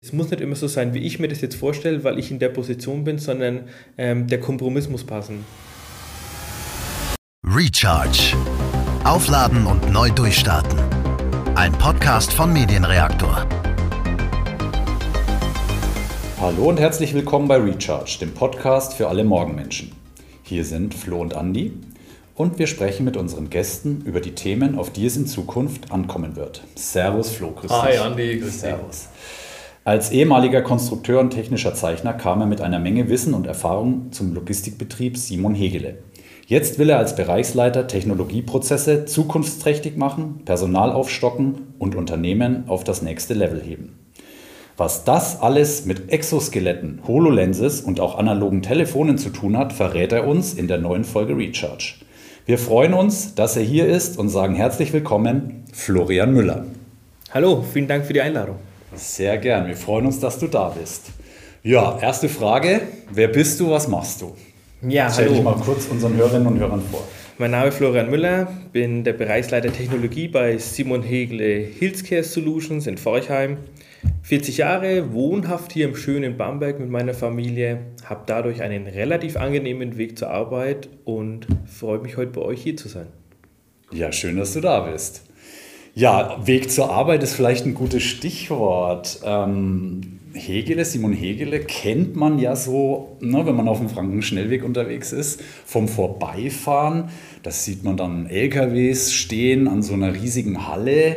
Es muss nicht immer so sein, wie ich mir das jetzt vorstelle, weil ich in der Position bin, sondern ähm, der Kompromiss muss passen. Recharge. Aufladen und neu durchstarten. Ein Podcast von Medienreaktor. Hallo und herzlich willkommen bei Recharge, dem Podcast für alle Morgenmenschen. Hier sind Flo und Andi und wir sprechen mit unseren Gästen über die Themen, auf die es in Zukunft ankommen wird. Servus Flo, grüß dich. Hi Andi, grüß dich. Servus. Als ehemaliger Konstrukteur und technischer Zeichner kam er mit einer Menge Wissen und Erfahrung zum Logistikbetrieb Simon Hegele. Jetzt will er als Bereichsleiter Technologieprozesse zukunftsträchtig machen, Personal aufstocken und Unternehmen auf das nächste Level heben. Was das alles mit Exoskeletten, HoloLenses und auch analogen Telefonen zu tun hat, verrät er uns in der neuen Folge Recharge. Wir freuen uns, dass er hier ist und sagen herzlich willkommen, Florian Müller. Hallo, vielen Dank für die Einladung. Sehr gern. Wir freuen uns, dass du da bist. Ja, erste Frage. Wer bist du, was machst du? Ja, Stell hallo. dich mal kurz unseren Hörerinnen und Hörern vor. Mein Name ist Florian Müller, bin der Bereichsleiter Technologie bei Simon Hegle Healthcare Solutions in Forchheim. 40 Jahre, wohnhaft hier im schönen Bamberg mit meiner Familie, habe dadurch einen relativ angenehmen Weg zur Arbeit und freue mich heute bei euch hier zu sein. Ja, schön, dass du da bist. Ja, Weg zur Arbeit ist vielleicht ein gutes Stichwort. Ähm, Hegele, Simon Hegele kennt man ja so, ne, wenn man auf dem Frankenschnellweg unterwegs ist, vom Vorbeifahren. Das sieht man dann LKWs stehen an so einer riesigen Halle.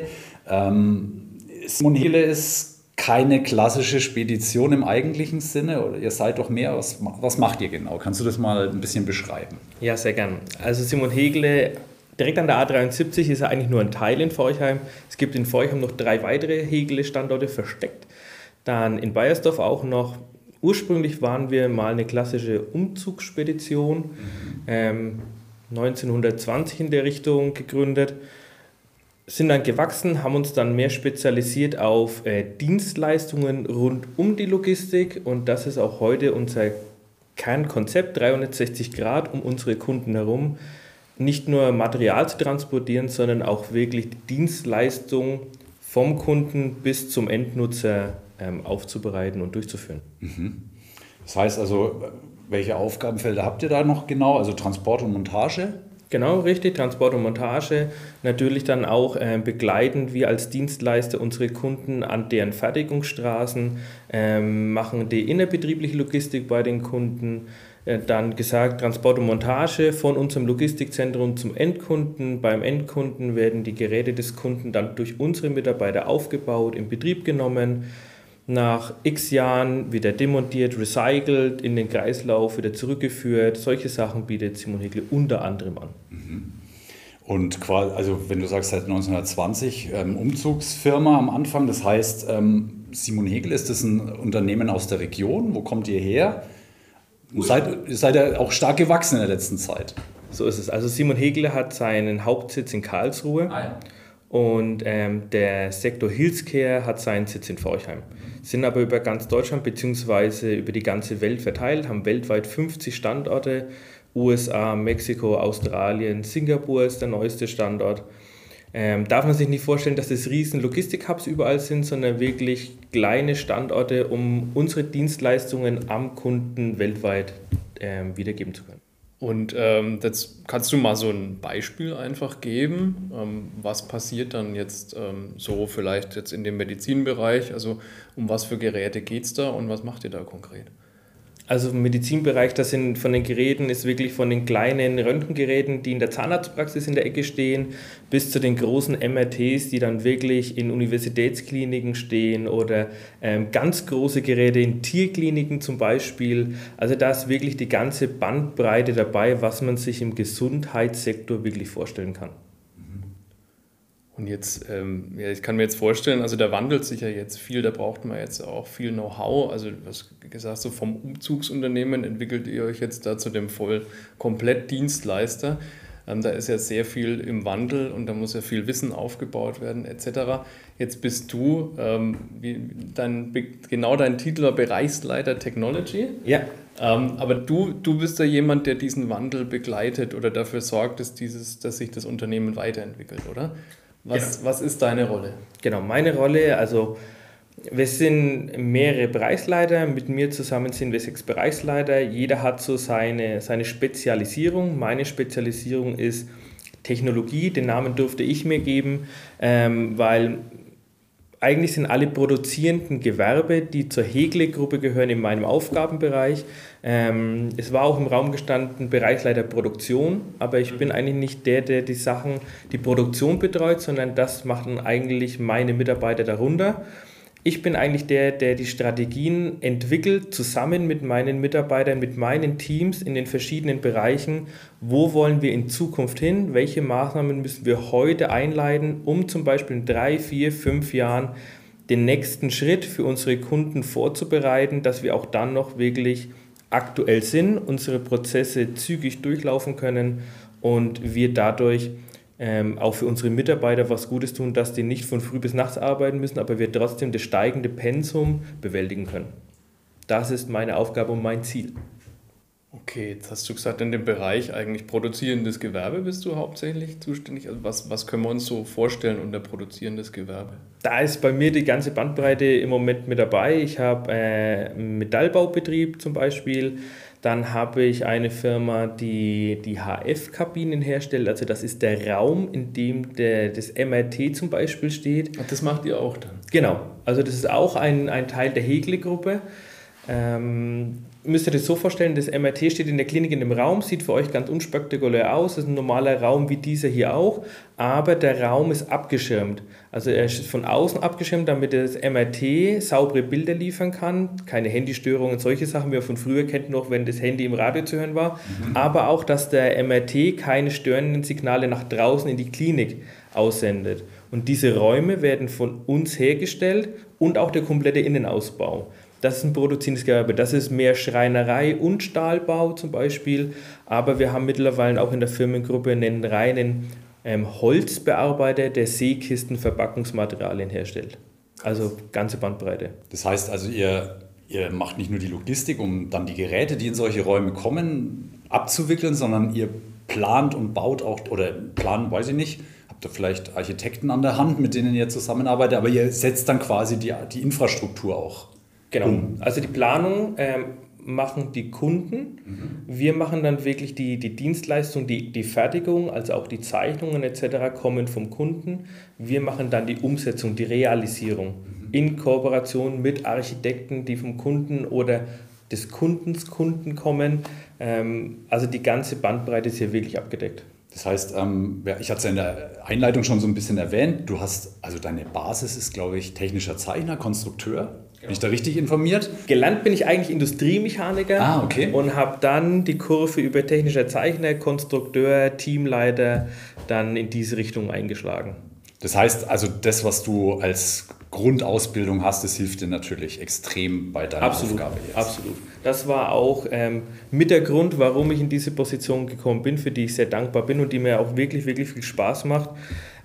Ähm, Simon Hegele ist keine klassische Spedition im eigentlichen Sinne, oder ihr seid doch mehr. Was, was macht ihr genau? Kannst du das mal ein bisschen beschreiben? Ja, sehr gern. Also Simon Hegele Direkt an der A73 ist er eigentlich nur ein Teil in Forchheim. Es gibt in Forchheim noch drei weitere Hegele-Standorte versteckt. Dann in Bayersdorf auch noch. Ursprünglich waren wir mal eine klassische Umzugsspedition, ähm, 1920 in der Richtung gegründet. Sind dann gewachsen, haben uns dann mehr spezialisiert auf äh, Dienstleistungen rund um die Logistik und das ist auch heute unser Kernkonzept 360 Grad um unsere Kunden herum nicht nur Material zu transportieren, sondern auch wirklich die Dienstleistung vom Kunden bis zum Endnutzer ähm, aufzubereiten und durchzuführen. Mhm. Das heißt also, welche Aufgabenfelder habt ihr da noch genau? Also Transport und Montage? Genau, richtig. Transport und Montage. Natürlich dann auch äh, begleiten wir als Dienstleister unsere Kunden an deren Fertigungsstraßen, ähm, machen die innerbetriebliche Logistik bei den Kunden, dann gesagt, Transport und Montage von unserem Logistikzentrum zum Endkunden. Beim Endkunden werden die Geräte des Kunden dann durch unsere Mitarbeiter aufgebaut, in Betrieb genommen, nach x Jahren wieder demontiert, recycelt, in den Kreislauf wieder zurückgeführt. Solche Sachen bietet Simon Hegel unter anderem an. Mhm. Und quasi, also wenn du sagst seit 1920 ähm, Umzugsfirma am Anfang, das heißt, ähm, Simon Hegel, ist das ein Unternehmen aus der Region? Wo kommt ihr her? Seid, seid ihr auch stark gewachsen in der letzten Zeit. So ist es. Also Simon Hegler hat seinen Hauptsitz in Karlsruhe ah, ja. und ähm, der Sektor Healthcare hat seinen Sitz in Forchheim. Sind aber über ganz Deutschland bzw. über die ganze Welt verteilt, haben weltweit 50 Standorte. USA, Mexiko, Australien, Singapur ist der neueste Standort. Ähm, darf man sich nicht vorstellen, dass das riesen Logistik-Hubs überall sind, sondern wirklich kleine Standorte, um unsere Dienstleistungen am Kunden weltweit ähm, wiedergeben zu können. Und ähm, jetzt kannst du mal so ein Beispiel einfach geben, ähm, was passiert dann jetzt ähm, so vielleicht jetzt in dem Medizinbereich, also um was für Geräte geht es da und was macht ihr da konkret? Also im Medizinbereich, das sind von den Geräten, ist wirklich von den kleinen Röntgengeräten, die in der Zahnarztpraxis in der Ecke stehen, bis zu den großen MRTs, die dann wirklich in Universitätskliniken stehen oder ähm, ganz große Geräte in Tierkliniken zum Beispiel. Also da ist wirklich die ganze Bandbreite dabei, was man sich im Gesundheitssektor wirklich vorstellen kann. Und jetzt, ähm, ja, ich kann mir jetzt vorstellen, also da wandelt sich ja jetzt viel, da braucht man jetzt auch viel Know-how. Also was gesagt, so vom Umzugsunternehmen entwickelt ihr euch jetzt da zu dem voll komplett Dienstleister. Ähm, da ist ja sehr viel im Wandel und da muss ja viel Wissen aufgebaut werden etc. Jetzt bist du, ähm, wie, dein, genau dein Titel war Bereichsleiter Technology. Ja. Ähm, aber du, du bist ja jemand, der diesen Wandel begleitet oder dafür sorgt, dass, dieses, dass sich das Unternehmen weiterentwickelt, oder? Was, genau. was ist deine Rolle? Genau, meine Rolle, also Wir sind mehrere Bereichsleiter, mit mir zusammen sind wir sechs Bereichsleiter. Jeder hat so seine, seine Spezialisierung. Meine Spezialisierung ist Technologie, den Namen durfte ich mir geben, ähm, weil eigentlich sind alle produzierenden Gewerbe, die zur Hegle-Gruppe gehören, in meinem Aufgabenbereich. Ähm, es war auch im Raum gestanden Bereichsleiter Produktion, aber ich bin eigentlich nicht der, der die Sachen, die Produktion betreut, sondern das machen eigentlich meine Mitarbeiter darunter. Ich bin eigentlich der, der die Strategien entwickelt, zusammen mit meinen Mitarbeitern, mit meinen Teams in den verschiedenen Bereichen. Wo wollen wir in Zukunft hin? Welche Maßnahmen müssen wir heute einleiten, um zum Beispiel in drei, vier, fünf Jahren den nächsten Schritt für unsere Kunden vorzubereiten, dass wir auch dann noch wirklich aktuell sind, unsere Prozesse zügig durchlaufen können und wir dadurch ähm, auch für unsere Mitarbeiter was Gutes tun, dass die nicht von früh bis nachts arbeiten müssen, aber wir trotzdem das steigende Pensum bewältigen können. Das ist meine Aufgabe und mein Ziel. Okay, jetzt hast du gesagt, in dem Bereich eigentlich produzierendes Gewerbe bist du hauptsächlich zuständig. Also was, was können wir uns so vorstellen unter produzierendes Gewerbe? Da ist bei mir die ganze Bandbreite im Moment mit dabei. Ich habe äh, einen Metallbaubetrieb zum Beispiel, dann habe ich eine Firma, die die HF-Kabinen herstellt. Also das ist der Raum, in dem der, das MRT zum Beispiel steht. Ach, das macht ihr auch dann? Genau. Also das ist auch ein, ein Teil der Hegle-Gruppe. Ähm, müsst ihr das so vorstellen, das MRT steht in der Klinik in dem Raum, sieht für euch ganz unspektakulär aus, das ist ein normaler Raum wie dieser hier auch, aber der Raum ist abgeschirmt. Also er ist von außen abgeschirmt, damit das MRT saubere Bilder liefern kann, keine Handystörungen, solche Sachen, wie ihr von früher kennt noch, wenn das Handy im Radio zu hören war, mhm. aber auch, dass der MRT keine störenden Signale nach draußen in die Klinik aussendet. Und diese Räume werden von uns hergestellt und auch der komplette Innenausbau. Das ist ein produzierendes Gewerbe. Das ist mehr Schreinerei und Stahlbau zum Beispiel. Aber wir haben mittlerweile auch in der Firmengruppe einen reinen ähm, Holzbearbeiter, der Seekisten Verpackungsmaterialien herstellt. Also ganze Bandbreite. Das heißt also, ihr, ihr macht nicht nur die Logistik, um dann die Geräte, die in solche Räume kommen, abzuwickeln, sondern ihr plant und baut auch, oder planen, weiß ich nicht, habt ihr vielleicht Architekten an der Hand, mit denen ihr zusammenarbeitet, aber ihr setzt dann quasi die, die Infrastruktur auch Genau. Um. Also die Planung ähm, machen die Kunden. Mhm. Wir machen dann wirklich die, die Dienstleistung, die, die Fertigung, also auch die Zeichnungen etc. kommen vom Kunden. Wir machen dann die Umsetzung, die Realisierung mhm. in Kooperation mit Architekten, die vom Kunden oder des Kundens Kunden kommen. Ähm, also die ganze Bandbreite ist hier wirklich abgedeckt. Das heißt, ähm, ich hatte es in der Einleitung schon so ein bisschen erwähnt, du hast, also deine Basis ist, glaube ich, technischer Zeichner, Konstrukteur. Bin ich da richtig informiert? Gelernt bin ich eigentlich Industriemechaniker ah, okay. und habe dann die Kurve über technischer Zeichner, Konstrukteur, Teamleiter dann in diese Richtung eingeschlagen. Das heißt also, das, was du als Grundausbildung hast, das hilft dir natürlich extrem bei deiner absolut, Aufgabe jetzt. Absolut. Das war auch ähm, mit der Grund, warum ich in diese Position gekommen bin, für die ich sehr dankbar bin und die mir auch wirklich, wirklich viel Spaß macht.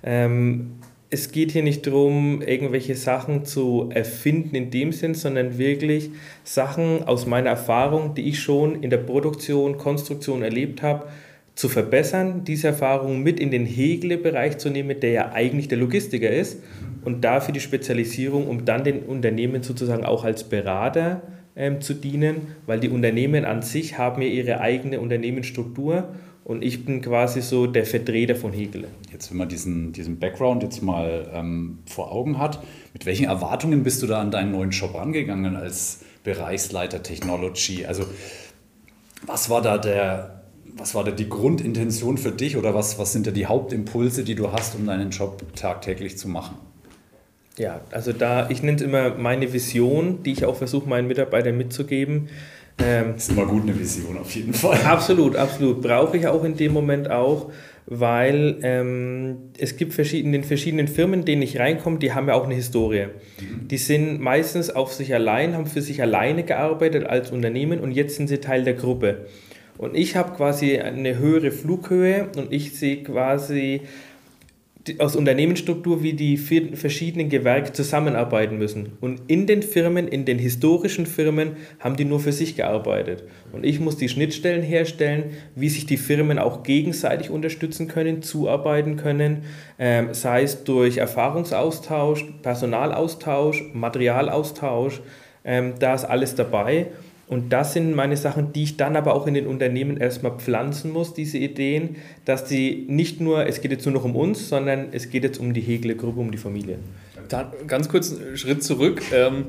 Ähm, es geht hier nicht darum, irgendwelche Sachen zu erfinden in dem Sinn, sondern wirklich Sachen aus meiner Erfahrung, die ich schon in der Produktion, Konstruktion erlebt habe, zu verbessern, diese Erfahrung mit in den Hegle-Bereich zu nehmen, der ja eigentlich der Logistiker ist und dafür die Spezialisierung, um dann den Unternehmen sozusagen auch als Berater ähm, zu dienen, weil die Unternehmen an sich haben ja ihre eigene Unternehmensstruktur und ich bin quasi so der Vertreter von Hegel. Jetzt, wenn man diesen, diesen Background jetzt mal ähm, vor Augen hat, mit welchen Erwartungen bist du da an deinen neuen Job angegangen als Bereichsleiter Technology? Also was war da der, was war da die Grundintention für dich oder was, was sind da die Hauptimpulse, die du hast, um deinen Job tagtäglich zu machen? Ja, also da, ich nenne es immer meine Vision, die ich auch versuche, meinen Mitarbeitern mitzugeben. Ähm, ist immer gut eine Vision auf jeden Fall. Absolut, absolut. Brauche ich auch in dem Moment auch, weil ähm, es gibt verschiedene, in den verschiedenen Firmen, denen ich reinkomme, die haben ja auch eine Historie. Mhm. Die sind meistens auf sich allein, haben für sich alleine gearbeitet als Unternehmen und jetzt sind sie Teil der Gruppe. Und ich habe quasi eine höhere Flughöhe und ich sehe quasi aus Unternehmensstruktur, wie die verschiedenen Gewerke zusammenarbeiten müssen. Und in den Firmen, in den historischen Firmen, haben die nur für sich gearbeitet. Und ich muss die Schnittstellen herstellen, wie sich die Firmen auch gegenseitig unterstützen können, zuarbeiten können, ähm, sei es durch Erfahrungsaustausch, Personalaustausch, Materialaustausch, ähm, da ist alles dabei. Und das sind meine Sachen, die ich dann aber auch in den Unternehmen erstmal pflanzen muss, diese Ideen, dass die nicht nur, es geht jetzt nur noch um uns, sondern es geht jetzt um die Hegele-Gruppe, um die Familie. Dann ganz kurz einen Schritt zurück. Ähm,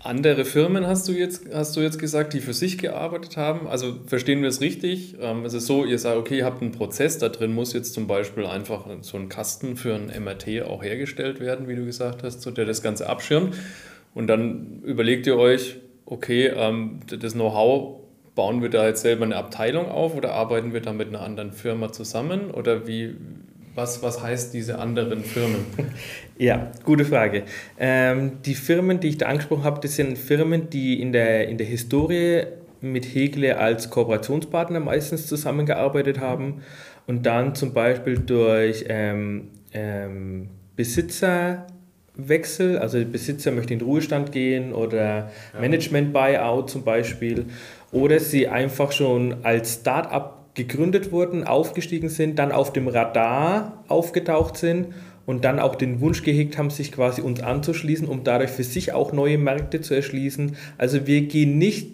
andere Firmen hast du, jetzt, hast du jetzt gesagt, die für sich gearbeitet haben. Also verstehen wir es richtig? Ähm, es ist so, ihr sagt, okay, ihr habt einen Prozess, da drin muss jetzt zum Beispiel einfach so ein Kasten für ein MRT auch hergestellt werden, wie du gesagt hast, so der das Ganze abschirmt. Und dann überlegt ihr euch, okay, ähm, das Know-how bauen wir da jetzt selber eine Abteilung auf oder arbeiten wir da mit einer anderen Firma zusammen oder wie, was, was heißt diese anderen Firmen? Ja, gute Frage. Ähm, die Firmen, die ich da angesprochen habe, das sind Firmen, die in der, in der Historie mit Hegle als Kooperationspartner meistens zusammengearbeitet haben und dann zum Beispiel durch ähm, ähm, Besitzer Wechsel, also der Besitzer möchte in den Ruhestand gehen oder ja. Management-Buyout zum Beispiel, oder sie einfach schon als Start-up gegründet wurden, aufgestiegen sind, dann auf dem Radar aufgetaucht sind und dann auch den Wunsch gehegt haben, sich quasi uns anzuschließen, um dadurch für sich auch neue Märkte zu erschließen. Also wir gehen nicht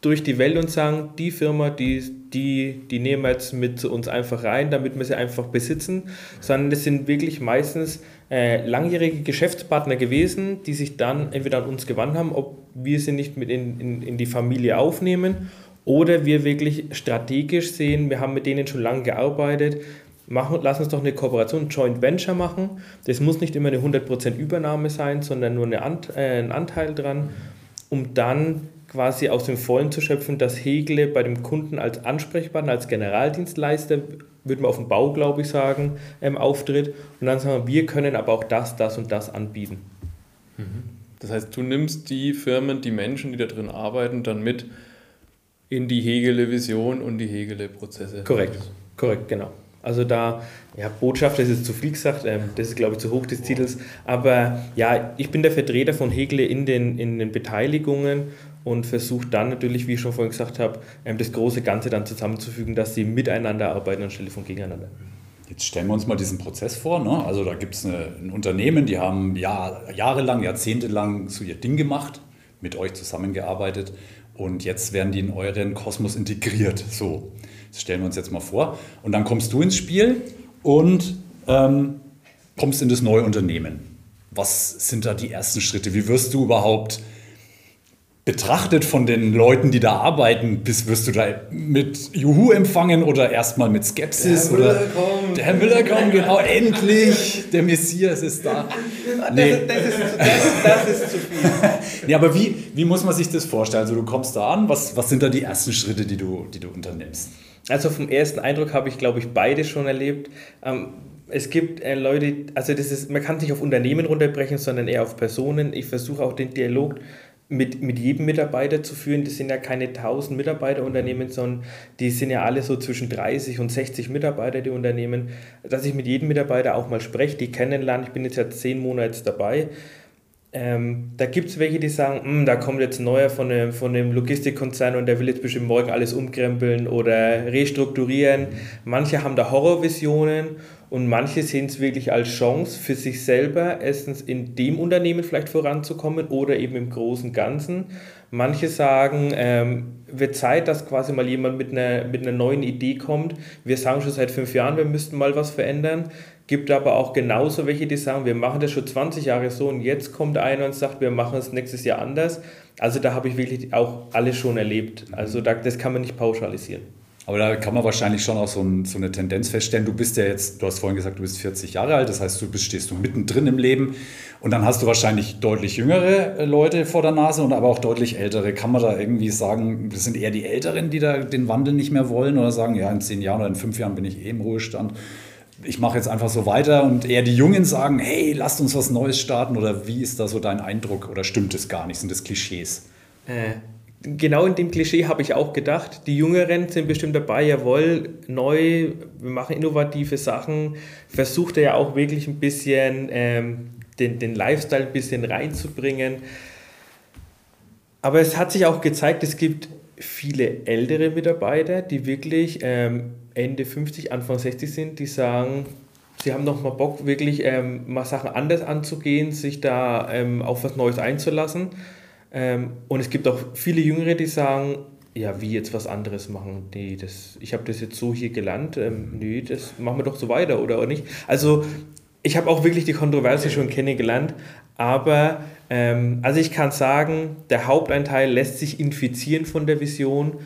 durch die Welt und sagen, die Firma, die, die, die nehmen wir jetzt mit zu uns einfach rein, damit wir sie einfach besitzen, sondern das sind wirklich meistens äh, langjährige Geschäftspartner gewesen, die sich dann entweder an uns gewandt haben, ob wir sie nicht mit in, in, in die Familie aufnehmen oder wir wirklich strategisch sehen, wir haben mit denen schon lange gearbeitet, machen, lass uns doch eine Kooperation, Joint Venture machen. Das muss nicht immer eine 100% Übernahme sein, sondern nur eine Ant, äh, ein Anteil dran, um dann quasi aus dem Vollen zu schöpfen, dass Hegle bei dem Kunden als Ansprechpartner, als Generaldienstleister, würde man auf dem Bau, glaube ich, sagen, ähm, auftritt. Und dann sagen wir, wir können aber auch das, das und das anbieten. Mhm. Das heißt, du nimmst die Firmen, die Menschen, die da drin arbeiten, dann mit in die Hegele-Vision und die Hegele-Prozesse. Korrekt, korrekt, genau. Also da, ja, Botschaft, das ist zu viel gesagt, ähm, das ist, glaube ich, zu hoch des Titels. Aber ja, ich bin der Vertreter von Hegele in den, in den Beteiligungen und versucht dann natürlich, wie ich schon vorhin gesagt habe, ähm, das große Ganze dann zusammenzufügen, dass sie miteinander arbeiten anstelle von gegeneinander. Jetzt stellen wir uns mal diesen Prozess vor. Ne? Also da gibt es ein Unternehmen, die haben Jahr, jahrelang, jahrzehntelang so ihr Ding gemacht, mit euch zusammengearbeitet und jetzt werden die in euren Kosmos integriert. So, das stellen wir uns jetzt mal vor. Und dann kommst du ins Spiel und ähm, kommst in das neue Unternehmen. Was sind da die ersten Schritte? Wie wirst du überhaupt betrachtet von den Leuten, die da arbeiten, bist, wirst du da mit Juhu empfangen oder erstmal mit Skepsis? Der Herr Müller kommt. Der Herr Müller kommt, genau, endlich, der Messias ist da. Nee. Das, das, ist, das, das, ist, zu viel. nee, aber wie, wie muss man sich das vorstellen? Also du kommst da an, was, was sind da die ersten Schritte, die du, die du unternimmst? Also vom ersten Eindruck habe ich, glaube ich, beide schon erlebt. Ähm, es gibt äh, Leute, also das ist, man kann es nicht auf Unternehmen runterbrechen, sondern eher auf Personen. Ich versuche auch den Dialog mit, mit jedem Mitarbeiter zu führen. Das sind ja keine 1000 Mitarbeiterunternehmen, sondern die sind ja alle so zwischen 30 und 60 Mitarbeiter, die Unternehmen. Dass ich mit jedem Mitarbeiter auch mal spreche, die kennenlerne. Ich bin jetzt ja zehn Monate dabei. Ähm, da gibt es welche, die sagen, hm, da kommt jetzt ein neuer von einem, von einem Logistikkonzern und der will jetzt bestimmt morgen alles umkrempeln oder restrukturieren. Manche haben da Horrorvisionen und manche sehen es wirklich als Chance für sich selber, erstens in dem Unternehmen vielleicht voranzukommen oder eben im großen Ganzen. Manche sagen, ähm, wird Zeit, dass quasi mal jemand mit einer, mit einer neuen Idee kommt. Wir sagen schon seit fünf Jahren, wir müssten mal was verändern. Gibt aber auch genauso welche, die sagen, wir machen das schon 20 Jahre so und jetzt kommt einer und sagt, wir machen es nächstes Jahr anders. Also da habe ich wirklich auch alles schon erlebt. Also da, das kann man nicht pauschalisieren. Aber da kann man wahrscheinlich schon auch so, ein, so, eine Tendenz feststellen. Du bist ja jetzt, du hast vorhin gesagt, du bist 40 Jahre alt, das heißt, du bist, stehst du mittendrin im Leben und dann hast du wahrscheinlich deutlich jüngere äh, Leute vor der Nase und aber auch deutlich ältere. Kann man da irgendwie sagen, das sind eher die Älteren, die da den Wandel nicht mehr wollen oder sagen, ja, in zehn Jahren oder in fünf Jahren bin ich eh im Ruhestand. Ich mache jetzt einfach so weiter und eher die Jungen sagen, hey, lasst uns was Neues starten oder wie ist da so dein Eindruck oder stimmt es gar nicht? Sind das Klischees? Äh, genau in dem Klischee habe ich auch gedacht. Die Jüngeren sind bestimmt dabei, jawohl, neu, wir machen innovative Sachen. Versucht er ja auch wirklich ein bisschen ähm, den, den Lifestyle ein bisschen reinzubringen. Aber es hat sich auch gezeigt, es gibt viele ältere Mitarbeiter, die wirklich ähm, Ende 50, Anfang 60 sind, die sagen, sie haben noch mal Bock, wirklich ähm, mal Sachen anders anzugehen, sich da ähm, auf was Neues einzulassen. Ähm, und es gibt auch viele Jüngere, die sagen, ja, wie jetzt was anderes machen. Nee, das, ich habe das jetzt so hier gelernt, ähm, nee, das machen wir doch so weiter, oder, oder nicht? Also ich habe auch wirklich die Kontroverse schon kennengelernt, aber ähm, also ich kann sagen, der Hauptanteil lässt sich infizieren von der Vision,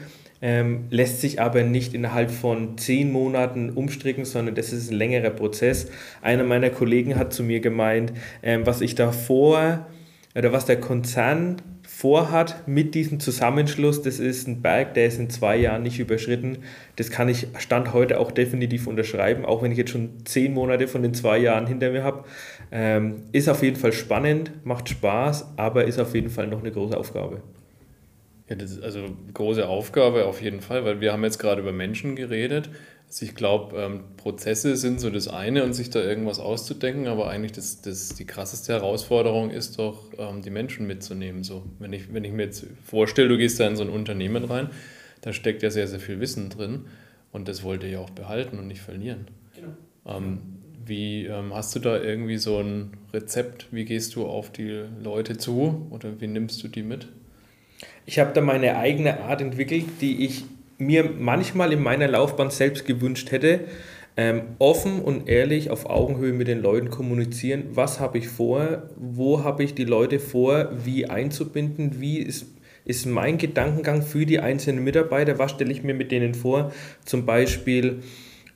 ähm, lässt sich aber nicht innerhalb von zehn Monaten umstricken, sondern das ist ein längerer Prozess. Einer meiner Kollegen hat zu mir gemeint, ähm, was ich davor oder was der Konzern vorhat mit diesem Zusammenschluss, das ist ein Berg, der ist in zwei Jahren nicht überschritten. Das kann ich Stand heute auch definitiv unterschreiben, auch wenn ich jetzt schon zehn Monate von den zwei Jahren hinter mir habe. Ähm, ist auf jeden Fall spannend, macht Spaß, aber ist auf jeden Fall noch eine große Aufgabe. Ja, das ist also große Aufgabe auf jeden Fall, weil wir haben jetzt gerade über Menschen geredet. Also ich glaube, ähm, Prozesse sind so das eine und sich da irgendwas auszudenken, aber eigentlich das, das, die krasseste Herausforderung ist doch, ähm, die Menschen mitzunehmen. So, wenn, ich, wenn ich mir jetzt vorstelle, du gehst da in so ein Unternehmen rein, da steckt ja sehr, sehr viel Wissen drin und das wollt ihr ja auch behalten und nicht verlieren. Genau. Ähm, wie ähm, hast du da irgendwie so ein Rezept? Wie gehst du auf die Leute zu oder wie nimmst du die mit? Ich habe da meine eigene Art entwickelt, die ich mir manchmal in meiner Laufbahn selbst gewünscht hätte, ähm, offen und ehrlich auf Augenhöhe mit den Leuten kommunizieren, was habe ich vor, wo habe ich die Leute vor, wie einzubinden, wie ist, ist mein Gedankengang für die einzelnen Mitarbeiter, was stelle ich mir mit denen vor, zum Beispiel,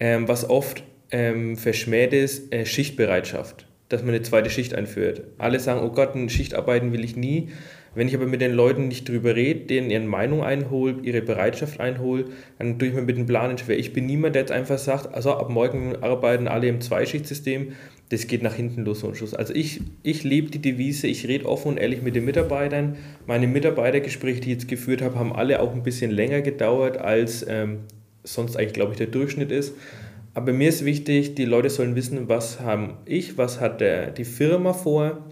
ähm, was oft ähm, verschmäht ist, äh, Schichtbereitschaft, dass man eine zweite Schicht einführt. Alle sagen, oh Gott, ein Schichtarbeiten will ich nie. Wenn ich aber mit den Leuten nicht drüber rede, denen ihre Meinung einhole, ihre Bereitschaft einhole, dann tue ich mir mit dem Plan schwer. Ich bin niemand, der jetzt einfach sagt, also ab morgen arbeiten alle im Zweischichtsystem, das geht nach hinten los und Schluss. Also ich, ich lebe die Devise, ich rede offen und ehrlich mit den Mitarbeitern. Meine Mitarbeitergespräche, die ich jetzt geführt habe, haben alle auch ein bisschen länger gedauert, als ähm, sonst eigentlich, glaube ich, der Durchschnitt ist. Aber mir ist wichtig, die Leute sollen wissen, was haben ich, was hat der, die Firma vor,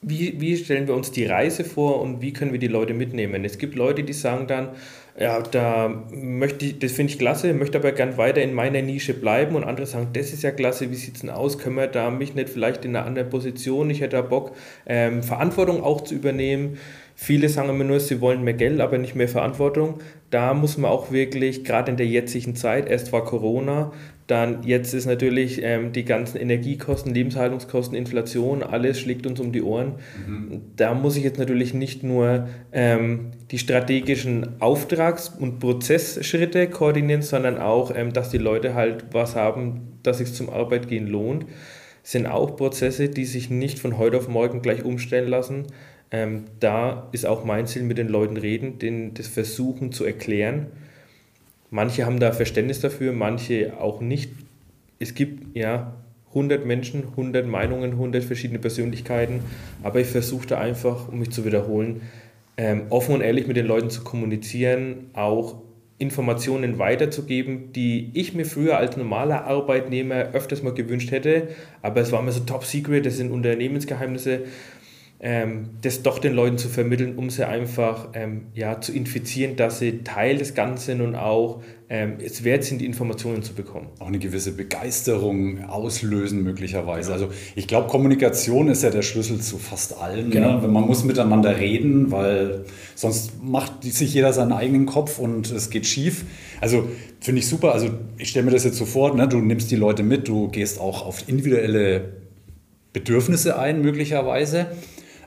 wie, wie stellen wir uns die Reise vor und wie können wir die Leute mitnehmen? Es gibt Leute, die sagen dann, ja, da möchte ich, das finde ich klasse, möchte aber gern weiter in meiner Nische bleiben und andere sagen, das ist ja klasse, wie sieht es denn aus? Können wir da mich nicht vielleicht in einer anderen Position? Ich hätte da Bock, ähm, Verantwortung auch zu übernehmen. Viele sagen immer nur, sie wollen mehr Geld, aber nicht mehr Verantwortung. Da muss man auch wirklich, gerade in der jetzigen Zeit, erst war Corona, dann jetzt ist natürlich ähm, die ganzen Energiekosten, Lebenshaltungskosten, Inflation, alles schlägt uns um die Ohren. Mhm. Da muss ich jetzt natürlich nicht nur ähm, die strategischen Auftrags- und Prozessschritte koordinieren, sondern auch, ähm, dass die Leute halt was haben, dass sich zum Arbeitgehen lohnt. Das sind auch Prozesse, die sich nicht von heute auf morgen gleich umstellen lassen. Ähm, da ist auch mein Ziel, mit den Leuten reden, denen das versuchen zu erklären. Manche haben da Verständnis dafür, manche auch nicht. Es gibt ja 100 Menschen, 100 Meinungen, 100 verschiedene Persönlichkeiten, aber ich versuche da einfach, um mich zu wiederholen, ähm, offen und ehrlich mit den Leuten zu kommunizieren, auch Informationen weiterzugeben, die ich mir früher als normaler Arbeitnehmer öfters mal gewünscht hätte, aber es war mir so top secret, das sind Unternehmensgeheimnisse ähm, das doch den Leuten zu vermitteln, um sie einfach ähm, ja, zu infizieren, dass sie Teil des Ganzen und auch ähm, es wert sind, die Informationen zu bekommen. Auch eine gewisse Begeisterung auslösen möglicherweise. Genau. Also ich glaube, Kommunikation ist ja der Schlüssel zu fast allen. Genau. Ne? Man muss miteinander reden, weil sonst macht sich jeder seinen eigenen Kopf und es geht schief. Also finde ich super. Also ich stelle mir das jetzt so vor, ne? du nimmst die Leute mit, du gehst auch auf individuelle Bedürfnisse ein möglicherweise.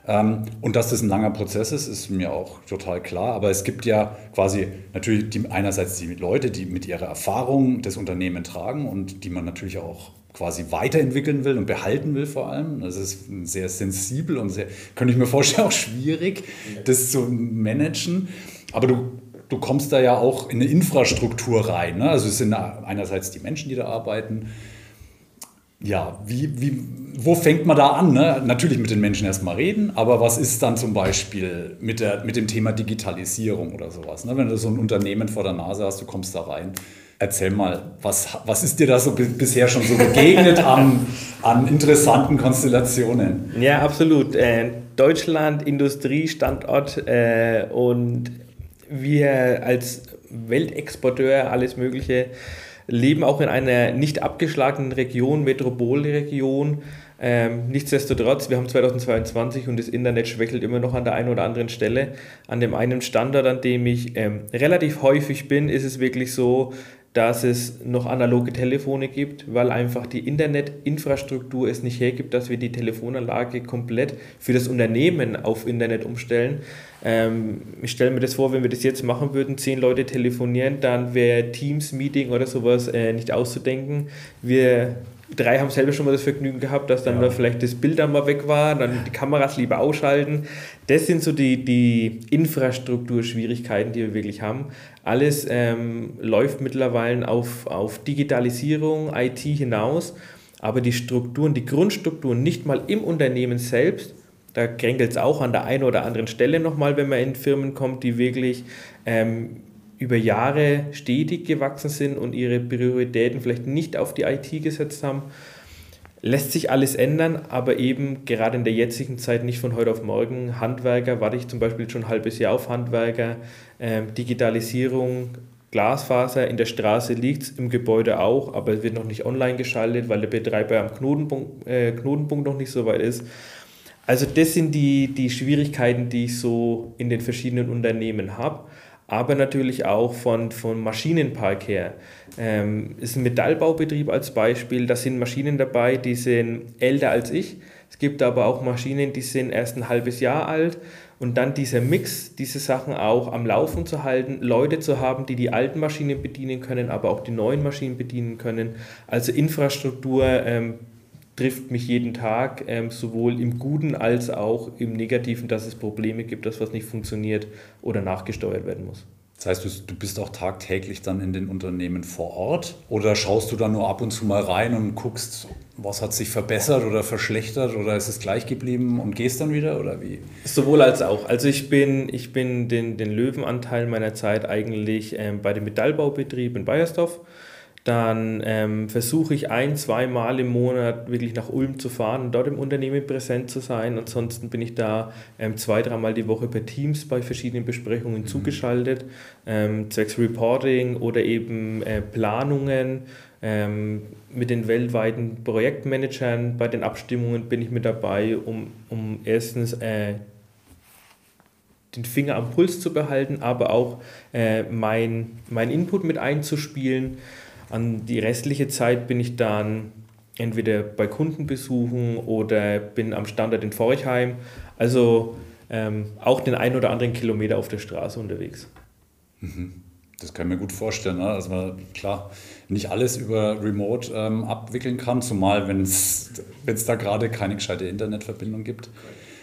Ähm, und dass das ein langer Prozess ist, ist mir auch total klar. Aber es gibt ja quasi natürlich die, einerseits die Leute, die mit ihrer Erfahrung das Unternehmen tragen und die man natürlich auch quasi weiterentwickeln will und behalten will vor allem. Das ist sehr sensibel und sehr, könnte ich mir vorstellen, auch schwierig, das zu managen. Aber du, du kommst da ja auch in eine Infrastruktur rein. Ne? Also es sind einerseits die Menschen, die da arbeiten, ja, wie, wie, wo fängt man da an? Ne? Natürlich mit den Menschen erstmal reden, aber was ist dann zum Beispiel mit, der, mit dem Thema Digitalisierung oder sowas? Ne? Wenn du so ein Unternehmen vor der Nase hast, du kommst da rein. Erzähl mal, was, was ist dir da so bisher schon so begegnet an, an interessanten Konstellationen? Ja, absolut. Äh, Deutschland, Industriestandort äh, und wir als Weltexporteur alles Mögliche leben auch in einer nicht abgeschlagenen Region, Metropolregion. Ähm, nichtsdestotrotz, wir haben 2022 und das Internet schwächelt immer noch an der einen oder anderen Stelle. An dem einen Standort, an dem ich ähm, relativ häufig bin, ist es wirklich so, dass es noch analoge Telefone gibt, weil einfach die Internetinfrastruktur es nicht hergibt, dass wir die Telefonanlage komplett für das Unternehmen auf Internet umstellen. Ähm, ich stelle mir das vor, wenn wir das jetzt machen würden, zehn Leute telefonieren, dann wäre Teams-Meeting oder sowas äh, nicht auszudenken. Wir drei haben selber schon mal das Vergnügen gehabt, dass dann ja. da vielleicht das Bild einmal weg war, dann die Kameras lieber ausschalten. Das sind so die, die Infrastrukturschwierigkeiten, die wir wirklich haben. Alles ähm, läuft mittlerweile auf, auf Digitalisierung, IT hinaus, aber die Strukturen, die Grundstrukturen nicht mal im Unternehmen selbst, da kränkelt es auch an der einen oder anderen Stelle nochmal, wenn man in Firmen kommt, die wirklich ähm, über Jahre stetig gewachsen sind und ihre Prioritäten vielleicht nicht auf die IT gesetzt haben. Lässt sich alles ändern, aber eben gerade in der jetzigen Zeit nicht von heute auf morgen. Handwerker, warte ich zum Beispiel schon ein halbes Jahr auf Handwerker, äh, Digitalisierung, Glasfaser in der Straße liegt es, im Gebäude auch, aber es wird noch nicht online geschaltet, weil der Betreiber am Knotenpunkt, äh, Knotenpunkt noch nicht so weit ist. Also das sind die, die Schwierigkeiten, die ich so in den verschiedenen Unternehmen habe aber natürlich auch von, von Maschinenpark her. Ähm, ist ein Metallbaubetrieb als Beispiel, da sind Maschinen dabei, die sind älter als ich. Es gibt aber auch Maschinen, die sind erst ein halbes Jahr alt. Und dann dieser Mix, diese Sachen auch am Laufen zu halten, Leute zu haben, die die alten Maschinen bedienen können, aber auch die neuen Maschinen bedienen können. Also Infrastruktur ähm, trifft mich jeden Tag, ähm, sowohl im Guten als auch im Negativen, dass es Probleme gibt, dass was nicht funktioniert oder nachgesteuert werden muss. Das heißt, du, bist auch tagtäglich dann in den Unternehmen vor Ort oder schaust du dann nur ab und zu mal rein und guckst, was hat sich verbessert oder verschlechtert oder ist es gleich geblieben und gehst dann wieder oder wie? Sowohl als auch. Also ich bin, ich bin den, den Löwenanteil meiner Zeit eigentlich ähm, bei dem Metallbaubetrieb in Bayersdorf dann ähm, versuche ich ein, zwei Mal im Monat wirklich nach Ulm zu fahren und dort im Unternehmen präsent zu sein. Ansonsten bin ich da ähm, zwei, dreimal die Woche per Teams bei verschiedenen Besprechungen mhm. zugeschaltet, ähm, zwecks Reporting oder eben äh, Planungen. Ähm, mit den weltweiten Projektmanagern bei den Abstimmungen bin ich mit dabei, um, um erstens äh, den Finger am Puls zu behalten, aber auch äh, mein, mein Input mit einzuspielen. An die restliche Zeit bin ich dann entweder bei Kundenbesuchen oder bin am Standort in Forchheim. Also ähm, auch den ein oder anderen Kilometer auf der Straße unterwegs. Mhm. Das kann ich mir gut vorstellen, ne? dass man klar nicht alles über Remote ähm, abwickeln kann, zumal wenn es da gerade keine gescheite Internetverbindung gibt.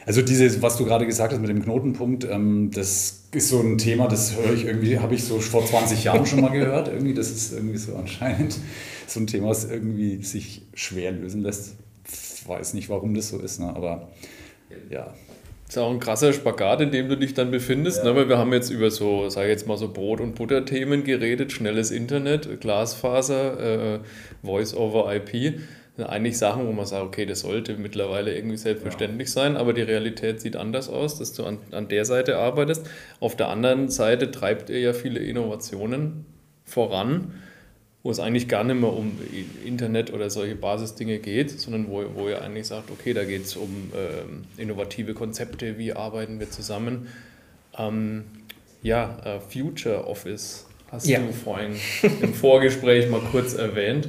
Also dieses, was du gerade gesagt hast mit dem Knotenpunkt, ähm, das ist so ein Thema, das höre ich irgendwie, habe ich so vor 20 Jahren schon mal gehört. Irgendwie, das ist irgendwie so anscheinend so ein Thema, das irgendwie sich schwer lösen lässt. Ich weiß nicht, warum das so ist, ne? aber ja. Das ist auch ein krasser Spagat, in dem du dich dann befindest, ja. ne? weil wir haben jetzt über so, sage ich jetzt mal so Brot- und Butter-Themen geredet, schnelles Internet, Glasfaser, äh, Voice IP eigentlich Sachen, wo man sagt, okay, das sollte mittlerweile irgendwie selbstverständlich ja. sein, aber die Realität sieht anders aus, dass du an, an der Seite arbeitest. Auf der anderen Seite treibt ihr ja viele Innovationen voran, wo es eigentlich gar nicht mehr um Internet oder solche Basisdinge geht, sondern wo, wo ihr eigentlich sagt, okay, da geht es um ähm, innovative Konzepte, wie arbeiten wir zusammen. Ähm, ja, äh, Future Office hast ja. du vorhin im Vorgespräch mal kurz erwähnt.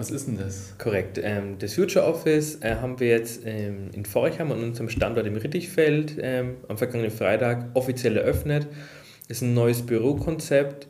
Was ist denn das? Korrekt. Ähm, das Future Office äh, haben wir jetzt ähm, in Forchheim an unserem Standort im Rittichfeld ähm, am vergangenen Freitag offiziell eröffnet. Das ist ein neues Bürokonzept.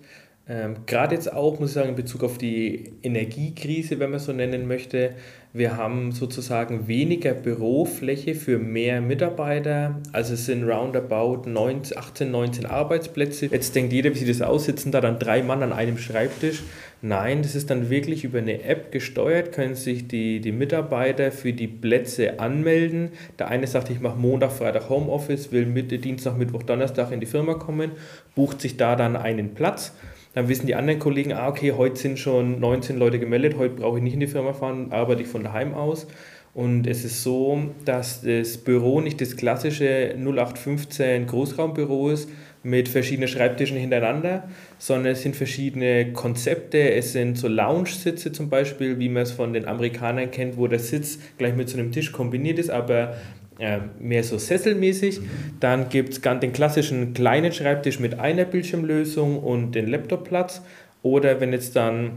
Gerade jetzt auch, muss ich sagen, in Bezug auf die Energiekrise, wenn man so nennen möchte, Wir haben sozusagen weniger Bürofläche für mehr Mitarbeiter. Also es sind roundabout 19, 18, 19 Arbeitsplätze. Jetzt denkt jeder, wie sieht das aus? Sitzen da dann drei Mann an einem Schreibtisch? Nein, das ist dann wirklich über eine App gesteuert, können sich die, die Mitarbeiter für die Plätze anmelden. Der eine sagt, ich mache Montag, Freitag Homeoffice, will Mitte, Dienstag, Mittwoch, Donnerstag in die Firma kommen, bucht sich da dann einen Platz. Dann wissen die anderen Kollegen, ah, okay, heute sind schon 19 Leute gemeldet, heute brauche ich nicht in die Firma fahren, arbeite ich von daheim aus. Und es ist so, dass das Büro nicht das klassische 0815 Großraumbüro ist, mit verschiedenen Schreibtischen hintereinander, sondern es sind verschiedene Konzepte. Es sind so Lounge-Sitze zum Beispiel, wie man es von den Amerikanern kennt, wo der Sitz gleich mit so einem Tisch kombiniert ist, aber äh, mehr so sesselmäßig. Dann gibt es den klassischen kleinen Schreibtisch mit einer Bildschirmlösung und den Laptopplatz. Oder wenn jetzt dann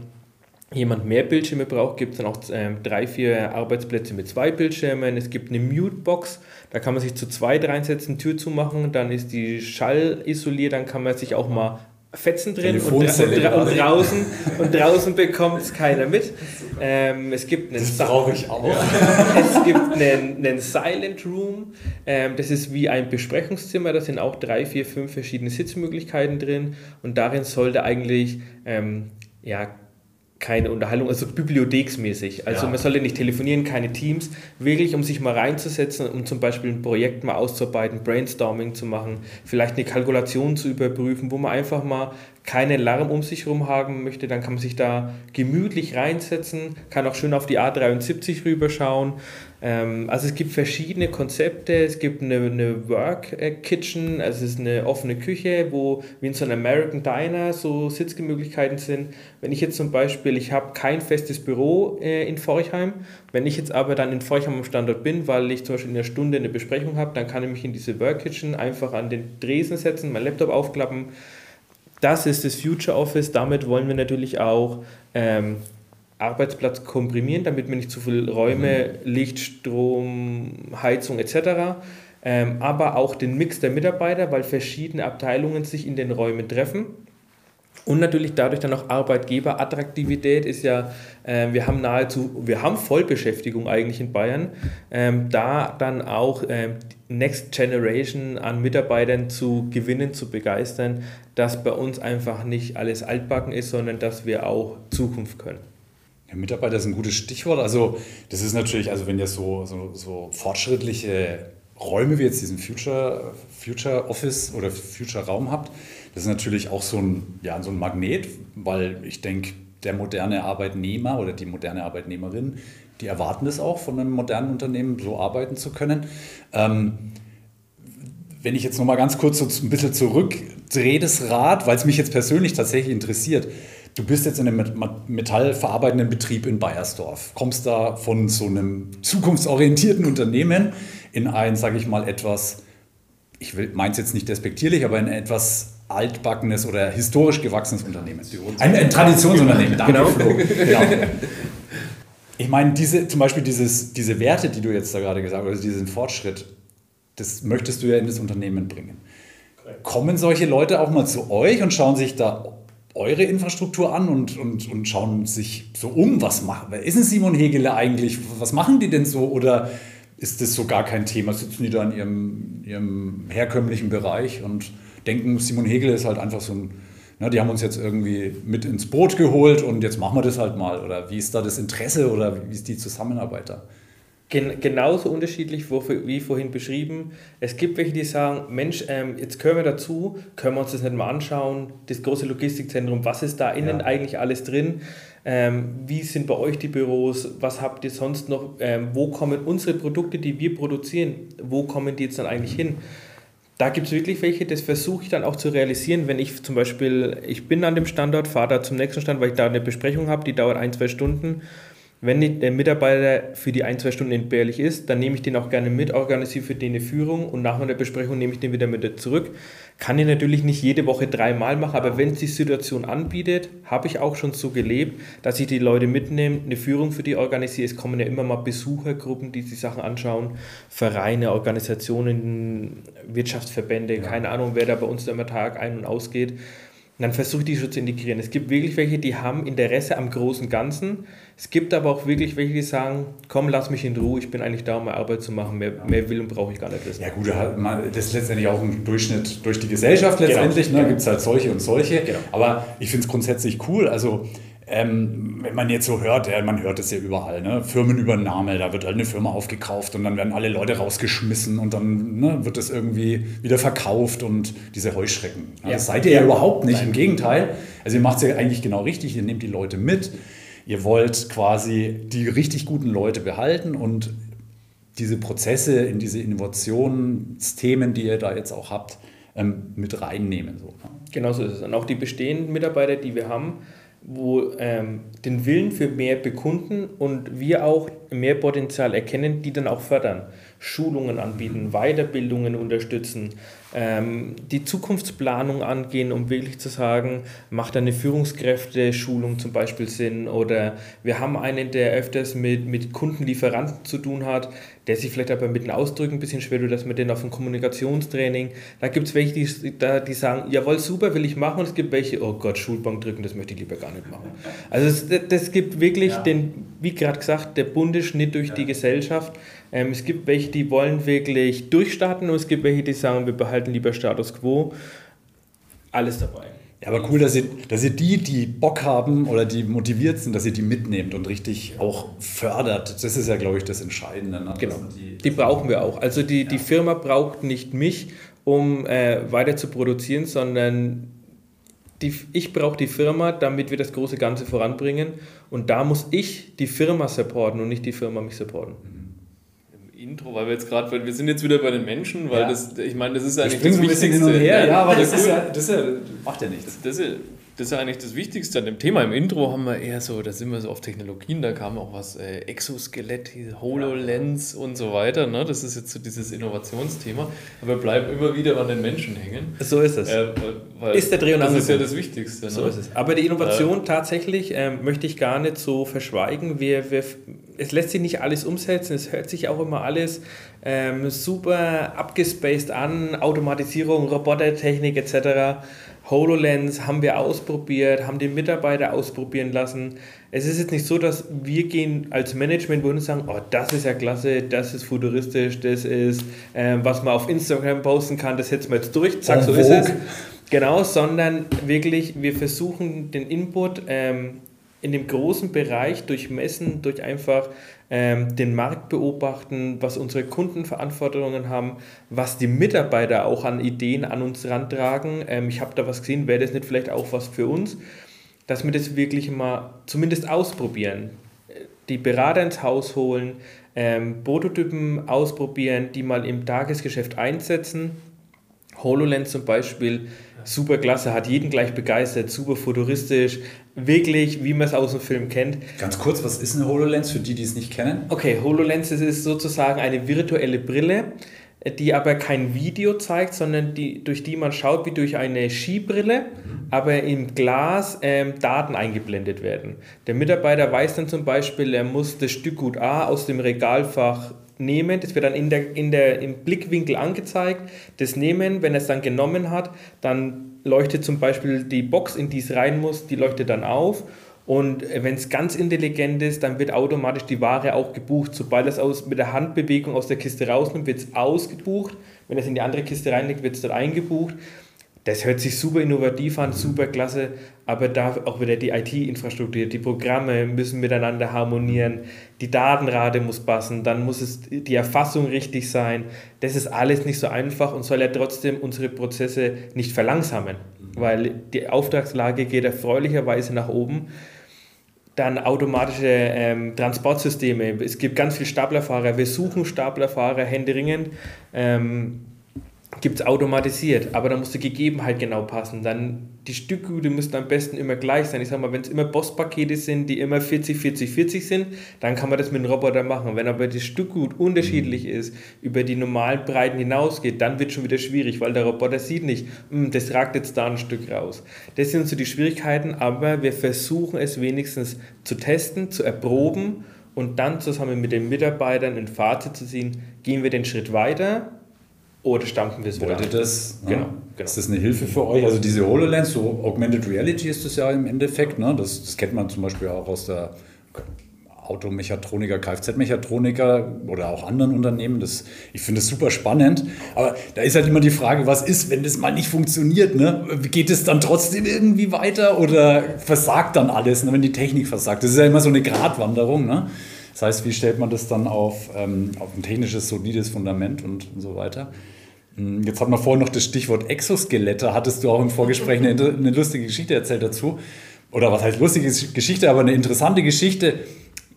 jemand mehr Bildschirme braucht, gibt es dann auch äh, drei, vier Arbeitsplätze mit zwei Bildschirmen. Es gibt eine Mute-Box, da kann man sich zu zweit reinsetzen, Tür zumachen, dann ist die Schall isoliert, dann kann man sich auch mal Fetzen drin und, und, und, draußen, und draußen bekommt es keiner mit. Ähm, es gibt einen das brauche ich auch. es gibt einen, einen Silent Room, ähm, das ist wie ein Besprechungszimmer, da sind auch drei, vier, fünf verschiedene Sitzmöglichkeiten drin und darin sollte eigentlich ähm, ja, keine Unterhaltung, also bibliotheksmäßig. Also ja. man sollte nicht telefonieren, keine Teams, wirklich um sich mal reinzusetzen, um zum Beispiel ein Projekt mal auszuarbeiten, Brainstorming zu machen, vielleicht eine Kalkulation zu überprüfen, wo man einfach mal keine Lärm um sich herum haben möchte, dann kann man sich da gemütlich reinsetzen, kann auch schön auf die A73 rüberschauen. Ähm, also es gibt verschiedene Konzepte, es gibt eine, eine Work Kitchen, also es ist eine offene Küche, wo wie in so einem American Diner so Sitzgemöglichkeiten sind. Wenn ich jetzt zum Beispiel, ich habe kein festes Büro äh, in Forchheim, wenn ich jetzt aber dann in Forchheim am Standort bin, weil ich zum Beispiel in einer Stunde eine Besprechung habe, dann kann ich mich in diese Work Kitchen einfach an den Dresen setzen, mein Laptop aufklappen, das ist das Future Office. Damit wollen wir natürlich auch ähm, Arbeitsplatz komprimieren, damit wir nicht zu viele Räume, mhm. Licht, Strom, Heizung etc. Ähm, aber auch den Mix der Mitarbeiter, weil verschiedene Abteilungen sich in den Räumen treffen. Und natürlich dadurch dann auch Arbeitgeberattraktivität ist ja, äh, wir haben nahezu, wir haben Vollbeschäftigung eigentlich in Bayern, ähm, da dann auch ähm, Next Generation an Mitarbeitern zu gewinnen, zu begeistern, dass bei uns einfach nicht alles altbacken ist, sondern dass wir auch Zukunft können. Ja, Mitarbeiter ist ein gutes Stichwort. Also das ist natürlich, also wenn ihr so, so, so fortschrittliche Räume wie jetzt diesen Future, Future Office oder Future Raum habt, das ist natürlich auch so ein, ja, so ein Magnet, weil ich denke, der moderne Arbeitnehmer oder die moderne Arbeitnehmerin, die erwarten das auch von einem modernen Unternehmen, so arbeiten zu können. Ähm, wenn ich jetzt noch mal ganz kurz so ein bisschen zurückdrehe das Rad, weil es mich jetzt persönlich tatsächlich interessiert. Du bist jetzt in einem metallverarbeitenden Betrieb in Bayersdorf, kommst da von so einem zukunftsorientierten Unternehmen in ein, sage ich mal, etwas, ich meine es jetzt nicht despektierlich, aber in etwas altbackenes oder historisch gewachsenes Unternehmen. Ein, ein Traditionsunternehmen, danke genau. Flo. Genau. Ich meine, diese, zum Beispiel dieses, diese Werte, die du jetzt da gerade gesagt hast, also diesen Fortschritt, das möchtest du ja in das Unternehmen bringen. Kommen solche Leute auch mal zu euch und schauen sich da eure Infrastruktur an und, und, und schauen sich so um, was machen, wer ist denn Simon Hegele eigentlich, was machen die denn so oder ist das so gar kein Thema, sitzen die da in ihrem, ihrem herkömmlichen Bereich und denken, Simon Hegel ist halt einfach so ein, ne, die haben uns jetzt irgendwie mit ins Boot geholt und jetzt machen wir das halt mal. Oder wie ist da das Interesse oder wie ist die Zusammenarbeit da? Gen genauso unterschiedlich wie vorhin beschrieben. Es gibt welche, die sagen, Mensch, ähm, jetzt können wir dazu, können wir uns das nicht mal anschauen, das große Logistikzentrum, was ist da innen ja. eigentlich alles drin? Ähm, wie sind bei euch die Büros? Was habt ihr sonst noch? Ähm, wo kommen unsere Produkte, die wir produzieren, wo kommen die jetzt dann eigentlich hin? da gibt es wirklich welche, das versuche ich dann auch zu realisieren, wenn ich zum Beispiel, ich bin an dem Standort, fahre da zum nächsten Stand, weil ich da eine Besprechung habe, die dauert ein, zwei Stunden. Wenn der Mitarbeiter für die ein, zwei Stunden entbehrlich ist, dann nehme ich den auch gerne mit, organisiere für den eine Führung und nach meiner Besprechung nehme ich den wieder mit zurück. Kann ich natürlich nicht jede Woche dreimal machen, aber wenn es die Situation anbietet, habe ich auch schon so gelebt, dass ich die Leute mitnehme, eine Führung für die organisiere. Es kommen ja immer mal Besuchergruppen, die sich Sachen anschauen, Vereine, Organisationen, Wirtschaftsverbände, ja. keine Ahnung, wer da bei uns immer Tag ein- und ausgeht. dann versuche ich die schon zu integrieren. Es gibt wirklich welche, die haben Interesse am großen Ganzen. Es gibt aber auch wirklich welche, die sagen, komm, lass mich in Ruhe, ich bin eigentlich da, um meine Arbeit zu machen. Mehr, mehr will und brauche ich gar nicht wissen. Ja gut, das ist letztendlich auch ein Durchschnitt durch die Gesellschaft letztendlich. Genau. Ne? Da gibt es halt solche und solche. Genau. Aber ich finde es grundsätzlich cool. Also ähm, wenn man jetzt so hört, ja, man hört es ja überall, ne? Firmenübernahme, da wird halt eine Firma aufgekauft und dann werden alle Leute rausgeschmissen und dann ne, wird es irgendwie wieder verkauft und diese Heuschrecken. Ja, das seid ihr ja überhaupt nicht, Nein. im Gegenteil. Also ihr macht es ja eigentlich genau richtig, ihr nehmt die Leute mit, ihr wollt quasi die richtig guten Leute behalten und diese Prozesse in diese Innovationsthemen, die ihr da jetzt auch habt, ähm, mit reinnehmen. So, ne? Genau so ist es. Und auch die bestehenden Mitarbeiter, die wir haben, wo ähm, den Willen für mehr bekunden und wir auch mehr Potenzial erkennen, die dann auch fördern. Schulungen anbieten, Weiterbildungen unterstützen, ähm, die Zukunftsplanung angehen, um wirklich zu sagen, macht eine Führungskräfte-Schulung zum Beispiel Sinn oder wir haben einen, der öfters mit, mit Kundenlieferanten zu tun hat, der sich vielleicht aber mit den Ausdrücken ein bisschen schwer tut, dass man den auf ein Kommunikationstraining, da gibt es welche, die, die sagen, jawohl, super, will ich machen und es gibt welche, oh Gott, Schulbank drücken, das möchte ich lieber gar nicht machen. Also es, das gibt wirklich ja. den, wie gerade gesagt, der bunte Schnitt durch ja. die Gesellschaft. Ähm, es gibt welche, die wollen wirklich durchstarten und es gibt welche, die sagen, wir behalten lieber Status Quo. Alles dabei. Ja, aber cool, dass ihr, dass ihr die, die Bock haben oder die motiviert sind, dass ihr die mitnehmt und richtig auch fördert. Das ist ja, glaube ich, das Entscheidende. Ne? Genau. Die, die, brauchen wir auch. Also die, ja. die Firma braucht nicht mich, um äh, weiter zu produzieren, sondern die, ich brauche die Firma, damit wir das große Ganze voranbringen. Und da muss ich die Firma supporten und nicht die Firma mich supporten. Intro, weil wir jetzt gerade, wir sind jetzt wieder bei den Menschen, weil ja. das, ich meine, das ist eigentlich das Wichtigste. Hin und her, ja, aber das, das ist ja, das ist ja, macht ja nichts. Das, das, ist, das ist ja eigentlich das Wichtigste an dem Thema. Im Intro haben wir eher so, da sind wir so auf Technologien, da kam auch was äh, Exoskelett, HoloLens und so weiter. Ne? Das ist jetzt so dieses Innovationsthema. Aber wir bleiben immer wieder an den Menschen hängen. So ist es. Äh, ist der Dreh und Das ist ja das Wichtigste. Ne? So ist es. Aber die Innovation äh, tatsächlich ähm, möchte ich gar nicht so verschweigen. Wir, wir, es lässt sich nicht alles umsetzen. Es hört sich auch immer alles ähm, super abgespaced an. Automatisierung, Robotertechnik etc. HoloLens haben wir ausprobiert, haben die Mitarbeiter ausprobieren lassen. Es ist jetzt nicht so, dass wir gehen als Management wohin und sagen, oh, das ist ja klasse, das ist futuristisch, das ist, äh, was man auf Instagram posten kann, das setzen wir jetzt durch, zack, so ist es. Genau, sondern wirklich, wir versuchen den Input ähm, in dem großen Bereich durch Messen, durch einfach ähm, den Markt beobachten, was unsere Kundenverantwortungen haben, was die Mitarbeiter auch an Ideen an uns rantragen. Ähm, ich habe da was gesehen, wäre das nicht vielleicht auch was für uns, dass wir das wirklich mal zumindest ausprobieren. Die Berater ins Haus holen, ähm, Prototypen ausprobieren, die mal im Tagesgeschäft einsetzen. HoloLens zum Beispiel super klasse, hat jeden gleich begeistert, super futuristisch, wirklich, wie man es aus dem Film kennt. Ganz kurz, was ist eine HoloLens für die, die es nicht kennen? Okay, HoloLens ist sozusagen eine virtuelle Brille, die aber kein Video zeigt, sondern die, durch die man schaut wie durch eine Skibrille, aber im Glas ähm, Daten eingeblendet werden. Der Mitarbeiter weiß dann zum Beispiel, er muss das Stück Gut A aus dem Regalfach nehmen, das wird dann in der, in der, im Blickwinkel angezeigt, das nehmen, wenn er es dann genommen hat, dann leuchtet zum Beispiel die Box, in die es rein muss, die leuchtet dann auf und wenn es ganz intelligent ist, dann wird automatisch die Ware auch gebucht. Sobald es aus, mit der Handbewegung aus der Kiste rausnimmt, wird es ausgebucht. Wenn es in die andere Kiste reinlegt, wird es dort eingebucht. Das hört sich super innovativ an, super klasse, aber da auch wieder die IT-Infrastruktur, die Programme müssen miteinander harmonieren, die Datenrate muss passen, dann muss es die Erfassung richtig sein. Das ist alles nicht so einfach und soll ja trotzdem unsere Prozesse nicht verlangsamen, weil die Auftragslage geht erfreulicherweise nach oben. Dann automatische ähm, Transportsysteme. Es gibt ganz viele Staplerfahrer. Wir suchen Staplerfahrer händeringend. Ähm, gibt es automatisiert, aber da muss die Gegebenheit genau passen. Dann die Stückgüte müssen am besten immer gleich sein. Ich sag mal, wenn es immer Boss-Pakete sind, die immer 40, 40, 40 sind, dann kann man das mit einem Roboter machen. Wenn aber das Stückgut unterschiedlich ist, über die normalen Breiten hinausgeht, dann wird es schon wieder schwierig, weil der Roboter sieht nicht, hm, das ragt jetzt da ein Stück raus. Das sind so die Schwierigkeiten, aber wir versuchen es wenigstens zu testen, zu erproben und dann zusammen mit den Mitarbeitern ein Fazit zu ziehen, gehen wir den Schritt weiter oder stampfen wir es Wollt ihr das? Genau, ne? genau. Ist das eine Hilfe für euch? Also diese HoloLens, so Augmented Reality ist das ja im Endeffekt. Ne? Das, das kennt man zum Beispiel auch aus der Automechatroniker, Kfz-Mechatroniker oder auch anderen Unternehmen. Das, ich finde das super spannend. Aber da ist halt immer die Frage, was ist, wenn das mal nicht funktioniert? Ne? Geht es dann trotzdem irgendwie weiter oder versagt dann alles, ne? wenn die Technik versagt? Das ist ja immer so eine Gratwanderung. Ne? Das heißt, wie stellt man das dann auf, ähm, auf ein technisches, solides Fundament und, und so weiter? Hm, Jetzt hat man vorhin noch das Stichwort Exoskelette. Hattest du auch im Vorgespräch eine, eine lustige Geschichte erzählt dazu? Oder was heißt lustige Geschichte, aber eine interessante Geschichte.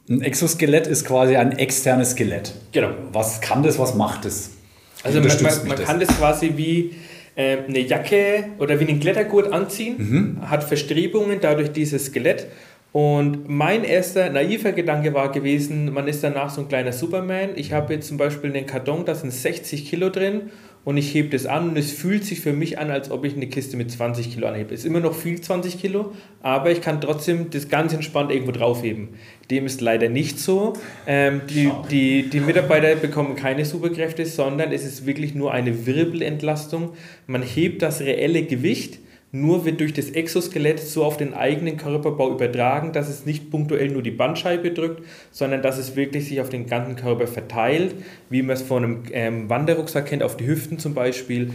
Ein Exoskelett ist quasi ein externes Skelett. Genau. Was kann das, was macht es? Also man, man, man kann das quasi wie äh, eine Jacke oder wie einen Klettergurt anziehen, hat Verstrebungen dadurch dieses Skelett. Und mein erster naiver Gedanke war gewesen, man ist danach so ein kleiner Superman. Ich habe jetzt zum Beispiel einen Karton, da sind 60 Kilo drin und ich hebe das an und es fühlt sich für mich an, als ob ich eine Kiste mit 20 Kilo anhebe. Ist immer noch viel 20 Kilo, aber ich kann trotzdem das ganz entspannt irgendwo draufheben. Dem ist leider nicht so. Ähm, die, die, die Mitarbeiter bekommen keine Superkräfte, sondern es ist wirklich nur eine Wirbelentlastung. Man hebt das reelle Gewicht, nur wird durch das Exoskelett so auf den eigenen Körperbau übertragen, dass es nicht punktuell nur die Bandscheibe drückt, sondern dass es wirklich sich auf den ganzen Körper verteilt, wie man es von einem ähm, Wanderrucksack kennt, auf die Hüften zum Beispiel.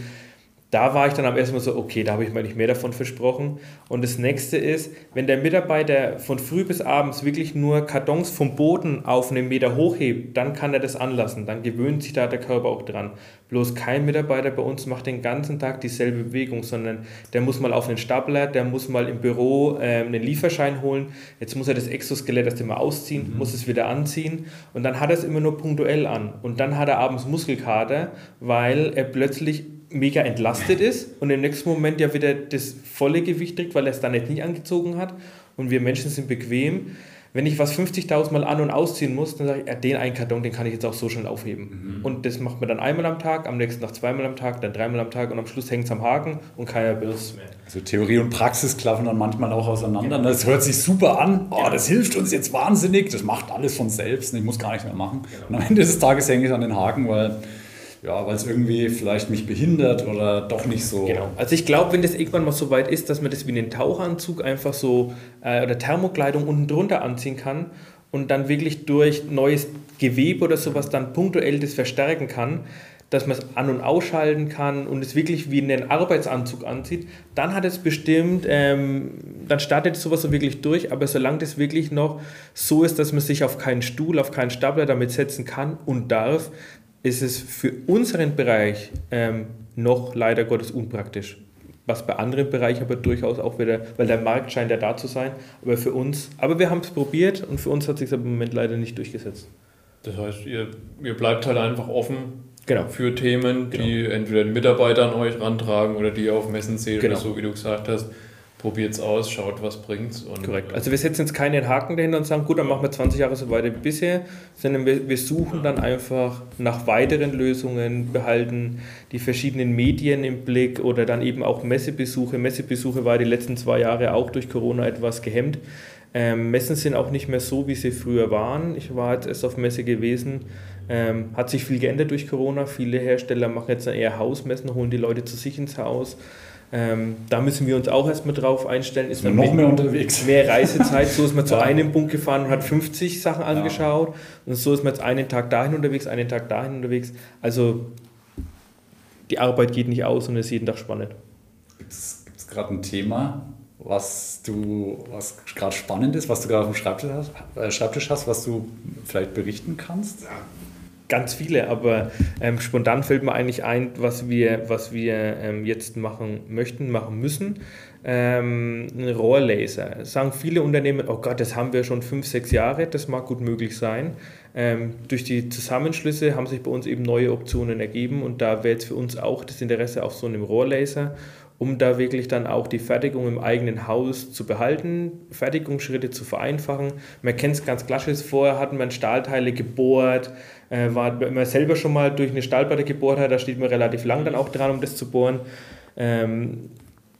Da war ich dann am ersten Mal so, okay, da habe ich mir nicht mehr davon versprochen. Und das nächste ist, wenn der Mitarbeiter von früh bis abends wirklich nur Kartons vom Boden auf einen Meter hochhebt, dann kann er das anlassen. Dann gewöhnt sich da der Körper auch dran. Bloß kein Mitarbeiter bei uns macht den ganzen Tag dieselbe Bewegung, sondern der muss mal auf einen Stapler, der muss mal im Büro ähm, einen Lieferschein holen. Jetzt muss er das Exoskelett erst immer ausziehen, muss es wieder anziehen und dann hat er es immer nur punktuell an. Und dann hat er abends Muskelkater, weil er plötzlich mega entlastet ist und im nächsten Moment ja wieder das volle Gewicht trägt, weil er es dann nicht, nicht angezogen hat. Und wir Menschen sind bequem. Wenn ich was 50.000 Mal an- und ausziehen muss, dann sage ich, ja, den einen Karton, den kann ich jetzt auch so schnell aufheben. Und das macht man dann einmal am Tag, am nächsten Tag zweimal am Tag, dann dreimal am Tag und am Schluss hängt es am Haken und keiner will es mehr. Also Theorie und Praxis klaffen dann manchmal auch auseinander. Das hört sich super an. Oh, das hilft uns jetzt wahnsinnig. Das macht alles von selbst. Ich muss gar nichts mehr machen. Und am Ende des Tages hänge ich an den Haken, weil ja, weil es irgendwie vielleicht mich behindert oder doch nicht so. Genau. Also ich glaube, wenn das irgendwann mal so weit ist, dass man das wie einen Tauchanzug einfach so äh, oder Thermokleidung unten drunter anziehen kann und dann wirklich durch neues Gewebe oder sowas dann punktuell das verstärken kann, dass man es an- und ausschalten kann und es wirklich wie einen Arbeitsanzug anzieht, dann hat es bestimmt, ähm, dann startet sowas so wirklich durch, aber solange das wirklich noch so ist, dass man sich auf keinen Stuhl, auf keinen Stapler damit setzen kann und darf, ist es für unseren Bereich ähm, noch leider Gottes unpraktisch. Was bei anderen Bereichen aber durchaus auch wieder, weil der Markt scheint ja da zu sein, aber für uns, aber wir haben es probiert und für uns hat es sich im Moment leider nicht durchgesetzt. Das heißt, ihr, ihr bleibt halt einfach offen Genau. für Themen, die entweder die Mitarbeiter an euch rantragen oder die ihr auf Messen seht Genau. oder so, wie du gesagt hast. Probiert es aus, schaut, was bringt's. Und, Korrekt. Also wir setzen jetzt keinen Haken dahinter und sagen, gut, dann machen wir 20 Jahre so weiter wie bisher, sondern wir, wir suchen dann einfach nach weiteren Lösungen, behalten die verschiedenen Medien im Blick oder dann eben auch Messebesuche. Messebesuche war die letzten zwei Jahre auch durch Corona etwas gehemmt. Ähm, Messen sind auch nicht mehr so, wie sie früher waren. Ich war jetzt erst auf Messe gewesen. Ähm, hat sich viel geändert durch Corona. Viele Hersteller machen jetzt eher Hausmessen, holen die Leute zu sich ins Haus. Ähm, da müssen wir uns auch erstmal drauf einstellen. Ist wir noch mehr unterwegs. mehr Reisezeit. So ist man zu Ja. einem Punkt gefahren und hat 50 Sachen angeschaut. Und so ist man jetzt einen Tag dahin unterwegs, einen Tag dahin unterwegs. Also die Arbeit geht nicht aus und es ist jeden Tag spannend. Gibt es gerade ein Thema, was du, was gerade spannend ist, was du gerade auf dem Schreibtisch hast, äh, Schreibtisch hast, was du vielleicht berichten kannst? Ganz viele, aber ähm, spontan fällt mir eigentlich ein, was wir, was wir ähm, jetzt machen möchten, machen müssen. Ähm, ein Rohrlaser. Sagen viele Unternehmen, oh Gott, das haben wir schon fünf, sechs Jahre, das mag gut möglich sein. Ähm, durch die Zusammenschlüsse haben sich bei uns eben neue Optionen ergeben und da wäre jetzt für uns auch das Interesse auf so einem Rohrlaser, um da wirklich dann auch die Fertigung im eigenen Haus zu behalten, Fertigungsschritte zu vereinfachen. Man kennt es ganz klassisch, vorher hatten man Stahlteile gebohrt, äh, war, wenn man selber schon mal durch eine Stahlplatte gebohrt hat, da steht man relativ lang dann auch dran, um das zu bohren. Ähm,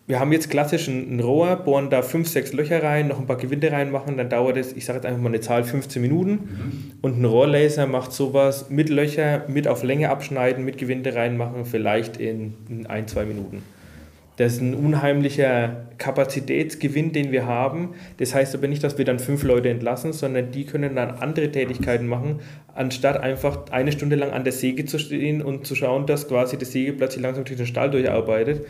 wir haben jetzt klassisch ein, Rohr, bohren da fünf, sechs Löcher rein, noch ein paar Gewinde reinmachen, dann dauert es, ich sage jetzt einfach mal eine Zahl, 15 Minuten. Mhm. Und ein Rohrlaser macht sowas mit Löcher, mit auf Länge abschneiden, mit Gewinde reinmachen, vielleicht in, in ein, zwei Minuten. Das ist ein unheimlicher Kapazitätsgewinn, den wir haben. Das heißt aber nicht, dass wir dann fünf Leute entlassen, sondern die können dann andere Tätigkeiten machen, anstatt einfach eine Stunde lang an der Säge zu stehen und zu schauen, dass quasi das Sägeblatt sich langsam durch den Stahl durcharbeitet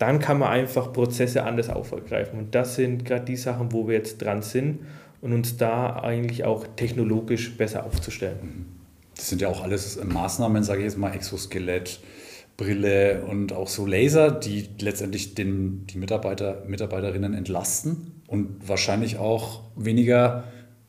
dann kann man einfach Prozesse anders aufgreifen. Und das sind gerade die Sachen, wo wir jetzt dran sind und uns da eigentlich auch technologisch besser aufzustellen. Das sind ja auch alles Maßnahmen, sage ich jetzt mal, Exoskelett, Brille und auch so Laser, die letztendlich den, die Mitarbeiter, Mitarbeiterinnen entlasten und wahrscheinlich auch weniger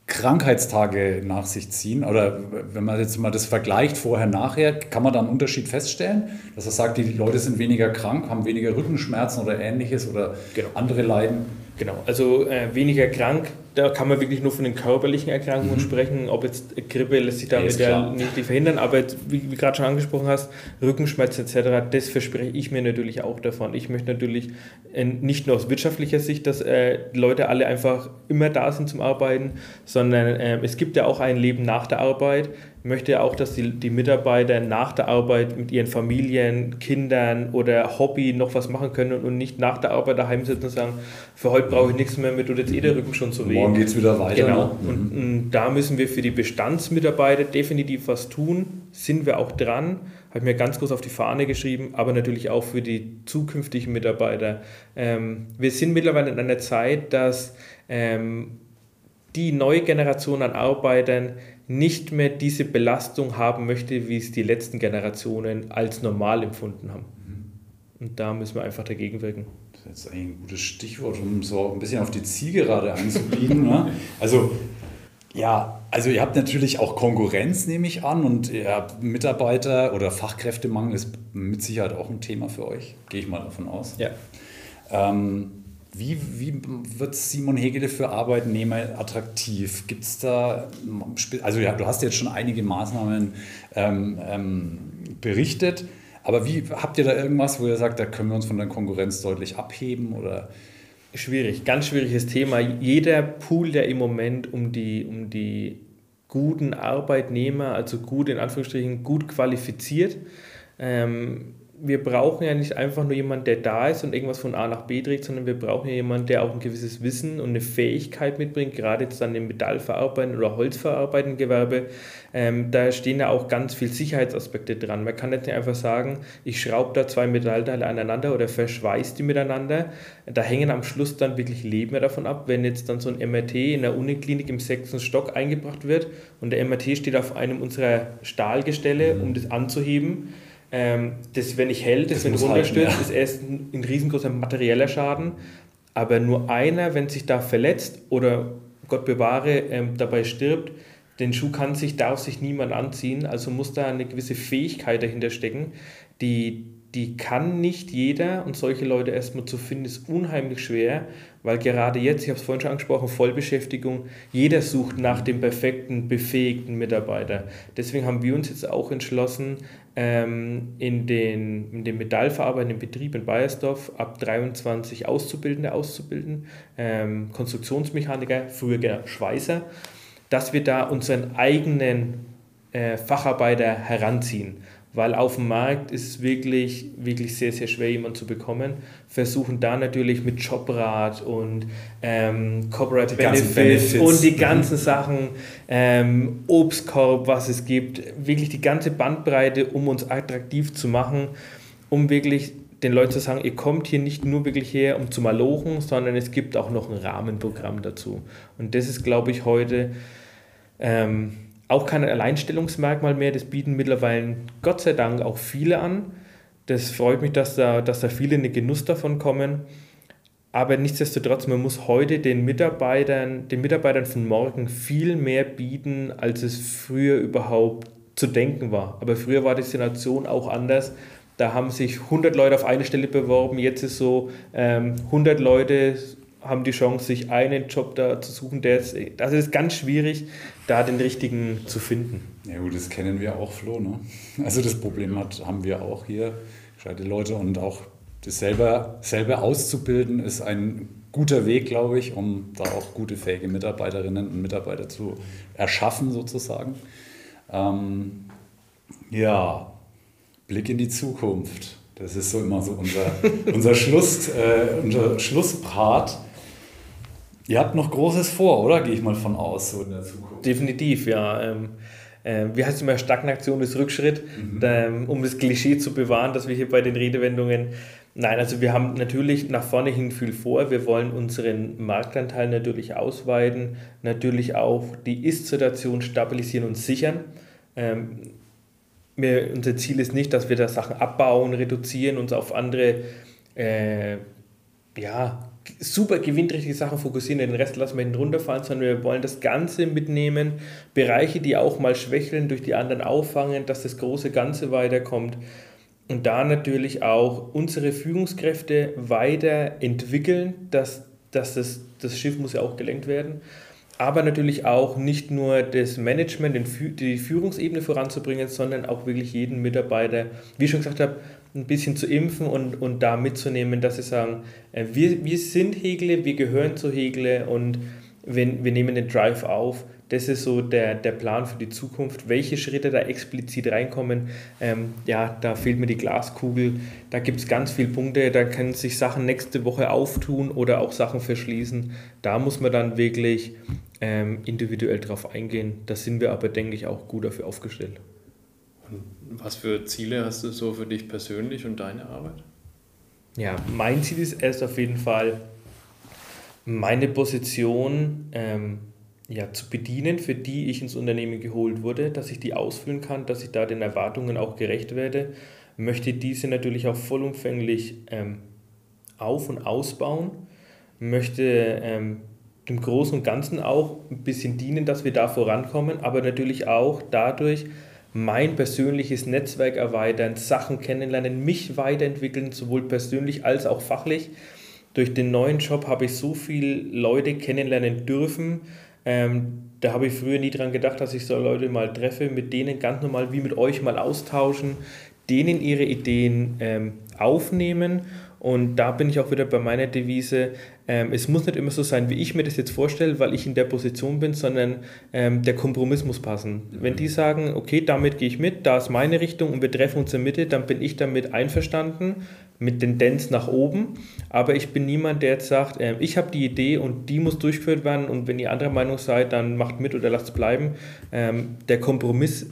Krankheitstage nach sich ziehen? Oder wenn man jetzt mal das vergleicht vorher, nachher, kann man da einen Unterschied feststellen? Dass er sagt, die Leute sind weniger krank, haben weniger Rückenschmerzen oder ähnliches oder genau. andere Leiden? Genau, also äh, weniger krank, da kann man wirklich nur von den körperlichen Erkrankungen mhm. sprechen. Ob jetzt Grippe lässt sich damit ja, nicht verhindern, aber jetzt, wie, wie gerade schon angesprochen hast, Rückenschmerzen etc., das verspreche ich mir natürlich auch davon. Ich möchte natürlich äh, nicht nur aus wirtschaftlicher Sicht, dass äh, Leute alle einfach immer da sind zum Arbeiten, sondern äh, es gibt ja auch ein Leben nach der Arbeit möchte auch, dass die, die Mitarbeiter nach der Arbeit mit ihren Familien, Kindern oder Hobby noch was machen können und nicht nach der Arbeit daheim sitzen und sagen, für heute brauche ich nichts mehr, mir tut jetzt eh der Rücken schon so weh. Morgen geht es wieder weiter. Genau. Ne? Und, und, da müssen wir für die Bestandsmitarbeiter definitiv was tun. Sind wir auch dran. Habe mir ganz groß auf die Fahne geschrieben, aber natürlich auch für die zukünftigen Mitarbeiter. Ähm, wir sind mittlerweile in einer Zeit, dass ähm, die neue Generation an Arbeitern nicht mehr diese Belastung haben möchte, wie es die letzten Generationen als normal empfunden haben. Und da müssen wir einfach dagegen wirken. Das ist eigentlich ein gutes Stichwort, um so ein bisschen auf die Zielgerade einzubiegen. ne? Also, ja, also ihr habt natürlich auch Konkurrenz, nehme ich an, und ihr habt Mitarbeiter oder Fachkräftemangel ist mit Sicherheit auch ein Thema für euch, gehe ich mal davon aus. Ja. Ähm, wie, wie wird Simon Hegele für Arbeitnehmer attraktiv? Gibt es da, also ja, du hast jetzt schon einige Maßnahmen ähm, ähm, berichtet, aber wie habt ihr da irgendwas, wo ihr sagt, da können wir uns von der Konkurrenz deutlich abheben oder? Schwierig, ganz schwieriges Thema. Jeder Pool, der im Moment um die, um die guten Arbeitnehmer, also gut in Anführungsstrichen, gut qualifiziert, ähm, wir brauchen ja nicht einfach nur jemanden, der da ist und irgendwas von A nach B trägt, sondern wir brauchen ja jemanden, der auch ein gewisses Wissen und eine Fähigkeit mitbringt, gerade jetzt dann im Metallverarbeiten oder Holzverarbeiten Gewerbe. Ähm, da stehen ja auch ganz viele Sicherheitsaspekte dran. Man kann jetzt nicht einfach sagen, ich schraube da zwei Metallteile aneinander oder verschweiße die miteinander. Da hängen am Schluss dann wirklich Leben davon ab, wenn jetzt dann so ein MRT in der Uniklinik im sechsten Stock eingebracht wird und der MRT steht auf einem unserer Stahlgestelle, um das anzuheben ähm, das, wenn ich hält, das, das wenn runterstürzt, ja. ist erst ein, ein riesengroßer materieller Schaden. Aber nur einer, wenn sich da verletzt oder Gott bewahre, ähm, dabei stirbt, den Schuh kann sich, darf sich niemand anziehen. Also muss da eine gewisse Fähigkeit dahinter stecken, die, die kann nicht jeder und solche Leute erstmal zu finden, ist unheimlich schwer, weil gerade jetzt, ich habe es vorhin schon angesprochen, Vollbeschäftigung, jeder sucht nach dem perfekten, befähigten Mitarbeiter. Deswegen haben wir uns jetzt auch entschlossen, ähm, in, den, in den metallverarbeitenden Betrieb in Bayersdorf ab 23 Auszubildende auszubilden, ähm, Konstruktionsmechaniker, früher Schweißer, dass wir da unseren eigenen äh, Facharbeiter heranziehen weil auf dem Markt ist es wirklich, wirklich sehr, sehr schwer, jemanden zu bekommen. Versuchen da natürlich mit Jobrat und ähm, Corporate Benefits, Benefits, und die mhm. ganzen mhm. Sachen, ähm, Obstkorb, was es gibt, wirklich die ganze Bandbreite, um uns attraktiv zu machen, um wirklich den Leuten zu sagen, ihr kommt hier nicht nur wirklich her, um zu malochen, sondern es gibt auch noch ein Rahmenprogramm dazu. Und das ist, glaube ich, heute... Ähm, auch kein Alleinstellungsmerkmal mehr. Das bieten mittlerweile Gott sei Dank auch viele an. Das freut mich, dass da, dass da viele in den Genuss davon kommen. Aber nichtsdestotrotz, man muss heute den Mitarbeitern, den Mitarbeitern von morgen viel mehr bieten, als es früher überhaupt zu denken war. Aber früher war die Situation auch anders. Da haben sich 100 Leute auf eine Stelle beworben. Jetzt ist so, ähm, 100 Leute haben die Chance, sich einen Job da zu suchen, der ist, also ist ganz schwierig, da den richtigen zu finden. Ja gut, das kennen wir auch, Flo. Ne? Also das Problem hat, haben wir auch hier, gescheite Leute und auch das selber, selber auszubilden ist ein guter Weg, glaube ich, um da auch gute, fähige Mitarbeiterinnen und Mitarbeiter zu erschaffen, sozusagen. Ähm, ja, Blick in die Zukunft. Das ist so immer so unser, unser, Schluss, äh, unser Schlusspart. Ihr habt noch Großes vor, oder? Gehe ich mal von aus, so in der Zukunft. Definitiv, ja. Ähm, äh, wie heißt es immer, Stagnation ist Rückschritt, mhm. ähm, um das Klischee zu bewahren, dass wir hier bei den Redewendungen Nein, also wir haben natürlich nach vorne hin viel vor. Wir wollen unseren Marktanteil natürlich ausweiten, natürlich auch die Ist-Situation stabilisieren und sichern. Ähm, wir, unser Ziel ist nicht, dass wir da Sachen abbauen, reduzieren, uns auf andere äh, ja, super gewinnträchtige Sachen fokussieren, den Rest lassen wir hinten runterfallen, sondern wir wollen das Ganze mitnehmen, Bereiche, die auch mal schwächeln, durch die anderen auffangen, dass das große Ganze weiterkommt und da natürlich auch unsere Führungskräfte weiterentwickeln, dass, dass das, das Schiff muss ja auch gelenkt werden, aber natürlich auch nicht nur das Management, die Führungsebene voranzubringen, sondern auch wirklich jeden Mitarbeiter, wie ich schon gesagt habe, ein bisschen zu impfen und, und da mitzunehmen, dass sie sagen, äh, wir, wir sind Hegle, wir gehören zu Hegle und wir, wir nehmen den Drive auf. Das ist so der, der Plan für die Zukunft. Welche Schritte da explizit reinkommen, ähm, ja, da fehlt mir die Glaskugel. Da gibt es ganz viele Punkte, da können sich Sachen nächste Woche auftun oder auch Sachen verschließen. Da muss man dann wirklich ähm, individuell drauf eingehen. Da sind wir aber, denke ich, auch gut dafür aufgestellt. Was für Ziele hast du so für dich persönlich und deine Arbeit? Ja, mein Ziel ist erst auf jeden Fall, meine Position ähm, ja, zu bedienen, für die ich ins Unternehmen geholt wurde, dass ich die ausfüllen kann, dass ich da den Erwartungen auch gerecht werde, möchte diese natürlich auch vollumfänglich ähm, auf- und ausbauen, möchte ähm, dem Großen und Ganzen auch ein bisschen dienen, dass wir da vorankommen, aber natürlich auch dadurch mein persönliches Netzwerk erweitern, Sachen kennenlernen, mich weiterentwickeln, sowohl persönlich als auch fachlich. Durch den neuen Job habe ich so viele Leute kennenlernen dürfen, ähm, da habe ich früher nie dran gedacht, dass ich so Leute mal treffe, mit denen ganz normal wie mit euch mal austauschen, denen ihre Ideen ähm, aufnehmen. Und da bin ich auch wieder bei meiner Devise, ähm, es muss nicht immer so sein, wie ich mir das jetzt vorstelle, weil ich in der Position bin, sondern ähm, der Kompromiss muss passen. Wenn die sagen, okay, damit gehe ich mit, da ist meine Richtung und wir treffen uns in der Mitte, dann bin ich damit einverstanden mit Tendenz nach oben. Aber ich bin niemand, der jetzt sagt, äh, ich habe die Idee und die muss durchgeführt werden und wenn ihr anderer Meinung seid, dann macht mit oder lasst es bleiben. Ähm, der Kompromiss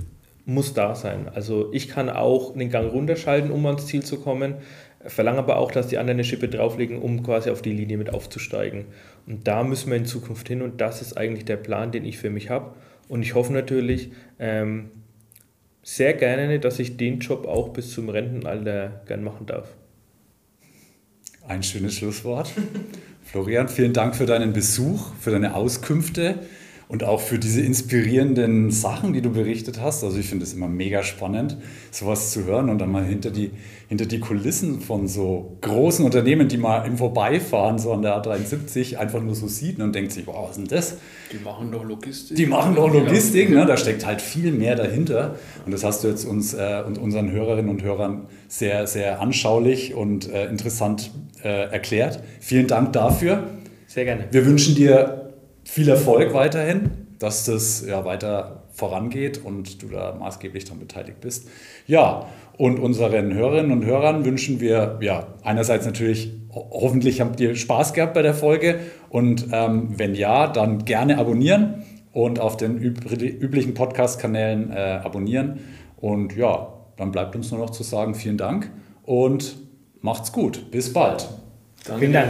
muss da sein. Also ich kann auch den Gang runterschalten, um ans Ziel zu kommen, verlange aber auch, dass die anderen eine Schippe drauflegen, um quasi auf die Linie mit aufzusteigen. Und da müssen wir in Zukunft hin und das ist eigentlich der Plan, den ich für mich habe. Und ich hoffe natürlich ähm, sehr gerne, dass ich den Job auch bis zum Rentenalter gern machen darf. Ein schönes Schlusswort. Florian, vielen Dank für deinen Besuch, für deine Auskünfte und auch für diese inspirierenden Sachen, die du berichtet hast. Also ich finde es immer mega spannend, sowas zu hören und dann mal hinter die, hinter die Kulissen von so großen Unternehmen, die mal im Vorbeifahren, so an der A73, einfach nur so sieht und denkt sich, wow, was ist denn das? Die machen doch Logistik. Die machen doch Logistik, ne? da steckt halt viel mehr dahinter. Und das hast du jetzt uns äh, und unseren Hörerinnen und Hörern sehr, sehr anschaulich und äh, interessant äh, erklärt. Vielen Dank dafür. Sehr gerne. Wir wünschen dir viel Erfolg weiterhin, dass das ja weiter vorangeht und du da maßgeblich daran beteiligt bist. Ja, und unseren Hörerinnen und Hörern wünschen wir ja einerseits natürlich, hoffentlich habt ihr Spaß gehabt bei der Folge und ähm, wenn ja, dann gerne abonnieren und auf den üblichen Podcast-Kanälen äh, abonnieren. Und ja, dann bleibt uns nur noch zu sagen, vielen Dank und macht's gut. Bis bald. Danke. Vielen Dank.